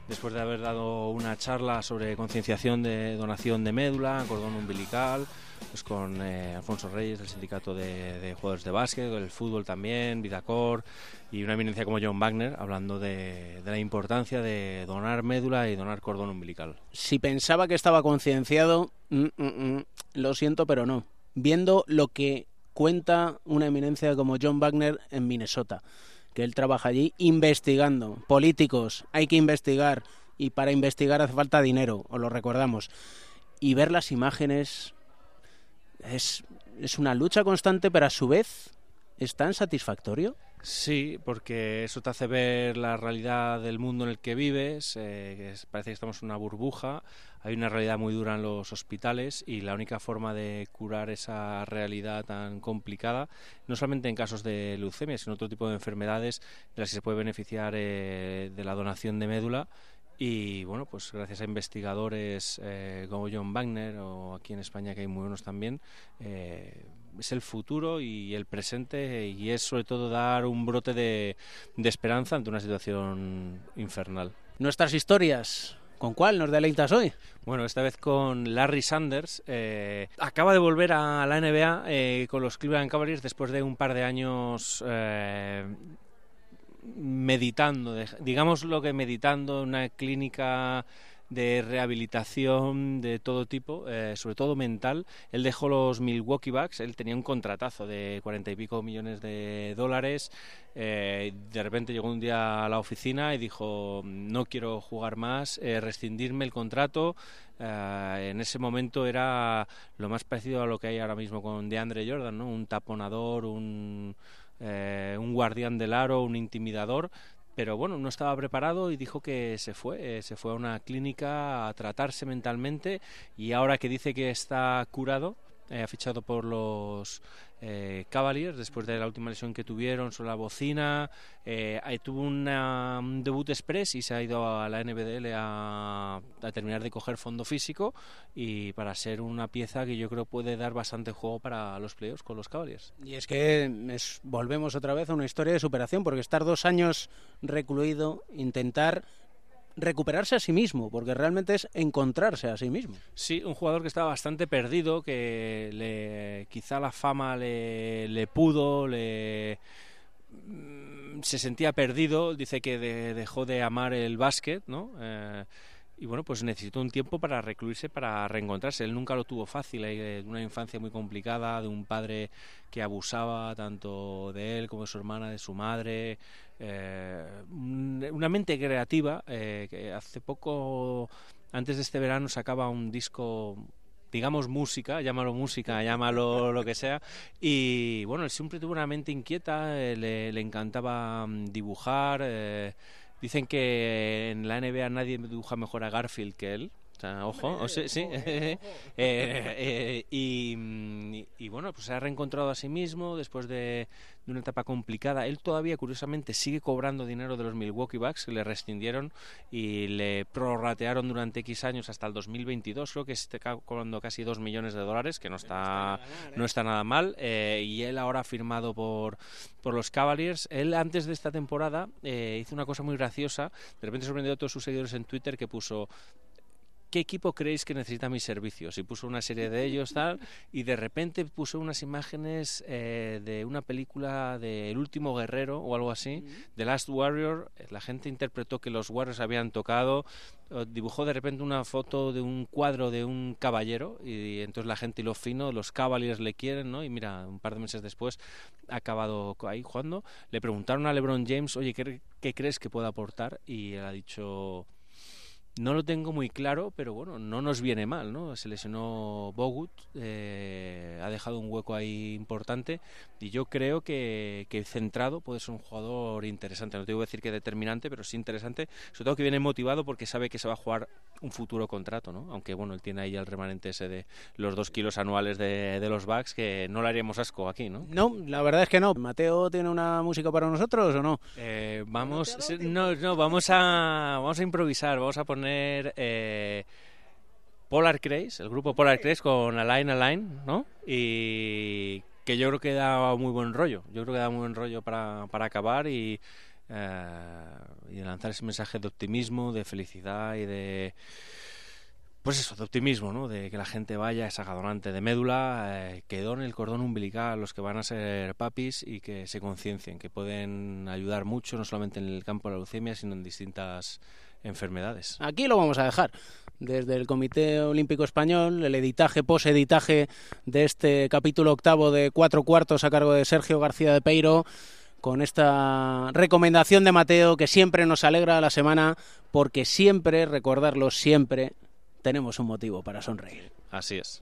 Speaker 30: después de haber dado una charla sobre concienciación de donación de médula, cordón umbilical, pues con eh, Alfonso Reyes del Sindicato de, de Jugadores de Básquet, el fútbol también, Vidacor, y una eminencia como John Wagner, hablando de, de la importancia de donar médula y donar cordón umbilical.
Speaker 9: Si pensaba que estaba concienciado, mm, mm, mm, lo siento, pero no. Viendo lo que cuenta una eminencia como John Wagner en Minnesota, que él trabaja allí investigando. Políticos, hay que investigar, y para investigar hace falta dinero, os lo recordamos. Y ver las imágenes es, es una lucha constante, pero a su vez es tan satisfactorio.
Speaker 30: Sí, porque eso te hace ver la realidad del mundo en el que vives, eh, parece que estamos en una burbuja, hay una realidad muy dura en los hospitales y la única forma de curar esa realidad tan complicada, no solamente en casos de leucemia, sino otro tipo de enfermedades de las que se puede beneficiar eh, de la donación de médula. Y bueno, pues gracias a investigadores eh, como John Wagner o aquí en España que hay muy buenos también, eh, es el futuro y el presente y es sobre todo dar un brote de, de esperanza ante una situación infernal.
Speaker 9: Nuestras historias, ¿con cuál nos deleitas hoy?
Speaker 30: Bueno, esta vez con Larry Sanders. eh, acaba de volver a la NBA eh, con los Cleveland Cavaliers después de un par de años eh, meditando, digamos lo que meditando en una clínica de rehabilitación de todo tipo, eh, sobre todo mental. Él dejó los Milwaukee Bucks, él tenía un contratazo de cuarenta y pico millones de dólares. eh, de repente llegó un día a la oficina y dijo, no quiero jugar más, eh, rescindirme el contrato. Eh, en ese momento era lo más parecido a lo que hay ahora mismo con DeAndre Jordan, ¿no? un taponador, un, un guardián del aro, un intimidador, pero bueno, no estaba preparado y dijo que se fue, eh, se fue a una clínica a tratarse mentalmente y ahora que dice que está curado, eh, ha fichado por los eh, Cavaliers después de la última lesión que tuvieron sobre la bocina, eh, tuvo una- un debut express y se ha ido a la NBDL a, a terminar de coger fondo físico y para ser una pieza que yo creo puede dar bastante juego para los playoffs con los Cavaliers.
Speaker 9: Y es que es- volvemos otra vez a una historia de superación, porque estar dos años recluido, intentar recuperarse a sí mismo, porque realmente es encontrarse a sí mismo.
Speaker 30: Sí, un jugador que estaba bastante perdido, que le, quizá la fama le, le pudo, le mm, se sentía perdido, dice que de- dejó de amar el básquet, ¿no? Eh, y bueno, pues necesitó un tiempo para recluirse, para reencontrarse. Él nunca lo tuvo fácil, eh, de una infancia muy complicada, de un padre que abusaba tanto de él como de su hermana, de su madre. Eh, un- una mente creativa eh, que hace poco, antes de este verano, sacaba un disco digamos música, llámalo música, llámalo lo que sea. Y bueno, él siempre tuvo una mente inquieta, eh, le, le encantaba mm, dibujar. eh, dicen que en la NBA nadie dibuja mejor a Garfield que él. Ojo, o sea, sí. Eh, eh, y, mm, y- y bueno, pues se ha reencontrado a sí mismo después de, de una etapa complicada. Él todavía, curiosamente, sigue cobrando dinero de los Milwaukee Bucks, que le rescindieron y le prorratearon durante X años hasta el 2022. Creo que está cobrando casi 2 millones de dólares, que no está, no está nada mal. eh, y él ahora ha firmado por, por los Cavaliers. Él antes de esta temporada eh, hizo una cosa muy graciosa. De repente sorprendió a todos sus seguidores en Twitter que puso ¿qué equipo creéis que necesita mis servicios? Y puso una serie de ellos, tal, y de repente puso unas imágenes eh, de una película de El último guerrero o algo así, The Last Warrior. La gente interpretó que los Warriors habían tocado, dibujó de repente una foto de un cuadro de un caballero, y, entonces la gente lo fino, los Cavaliers le quieren, ¿no? Y mira, un par de meses después ha acabado ahí jugando. Le preguntaron a LeBron James, oye, ¿qué, qué crees que puede aportar? Y él ha dicho No lo tengo muy claro, pero bueno, no nos viene mal, ¿no? Se lesionó Bogut, eh, ha dejado un hueco ahí importante y yo creo que, que centrado puede ser un jugador interesante. No te voy a decir que determinante, pero sí interesante, sobre todo que viene motivado porque sabe que se va a jugar un futuro contrato, ¿no? Aunque bueno, él tiene ahí el remanente ese de los dos kilos anuales de, de los backs que no le haríamos asco aquí, ¿no?
Speaker 9: No, la verdad es que no. ¿Mateo tiene una música para nosotros o no?
Speaker 30: Eh, vamos, no, no, vamos a, vamos a improvisar, vamos a poner eh, Polar Craze, el grupo Polar Craze con Align Align, ¿no? Y que yo creo que da muy buen rollo, yo creo que da muy buen rollo para, para acabar y, eh, y lanzar ese mensaje de optimismo, de felicidad y de pues eso, de optimismo, ¿no? De que la gente vaya, esa donante de médula, eh, que donen el cordón umbilical a los que van a ser papis y que se conciencien, que pueden ayudar mucho, no solamente en el campo de la leucemia, sino en distintas enfermedades.
Speaker 9: Aquí lo vamos a dejar. Desde el Comité Olímpico Español, el editaje, poseditaje de este capítulo octavo de cuatro cuartos a cargo de Sergio García de Peiro, con esta recomendación de Mateo que siempre nos alegra la semana, porque siempre, recordarlo siempre, tenemos un motivo para sonreír.
Speaker 30: Así es.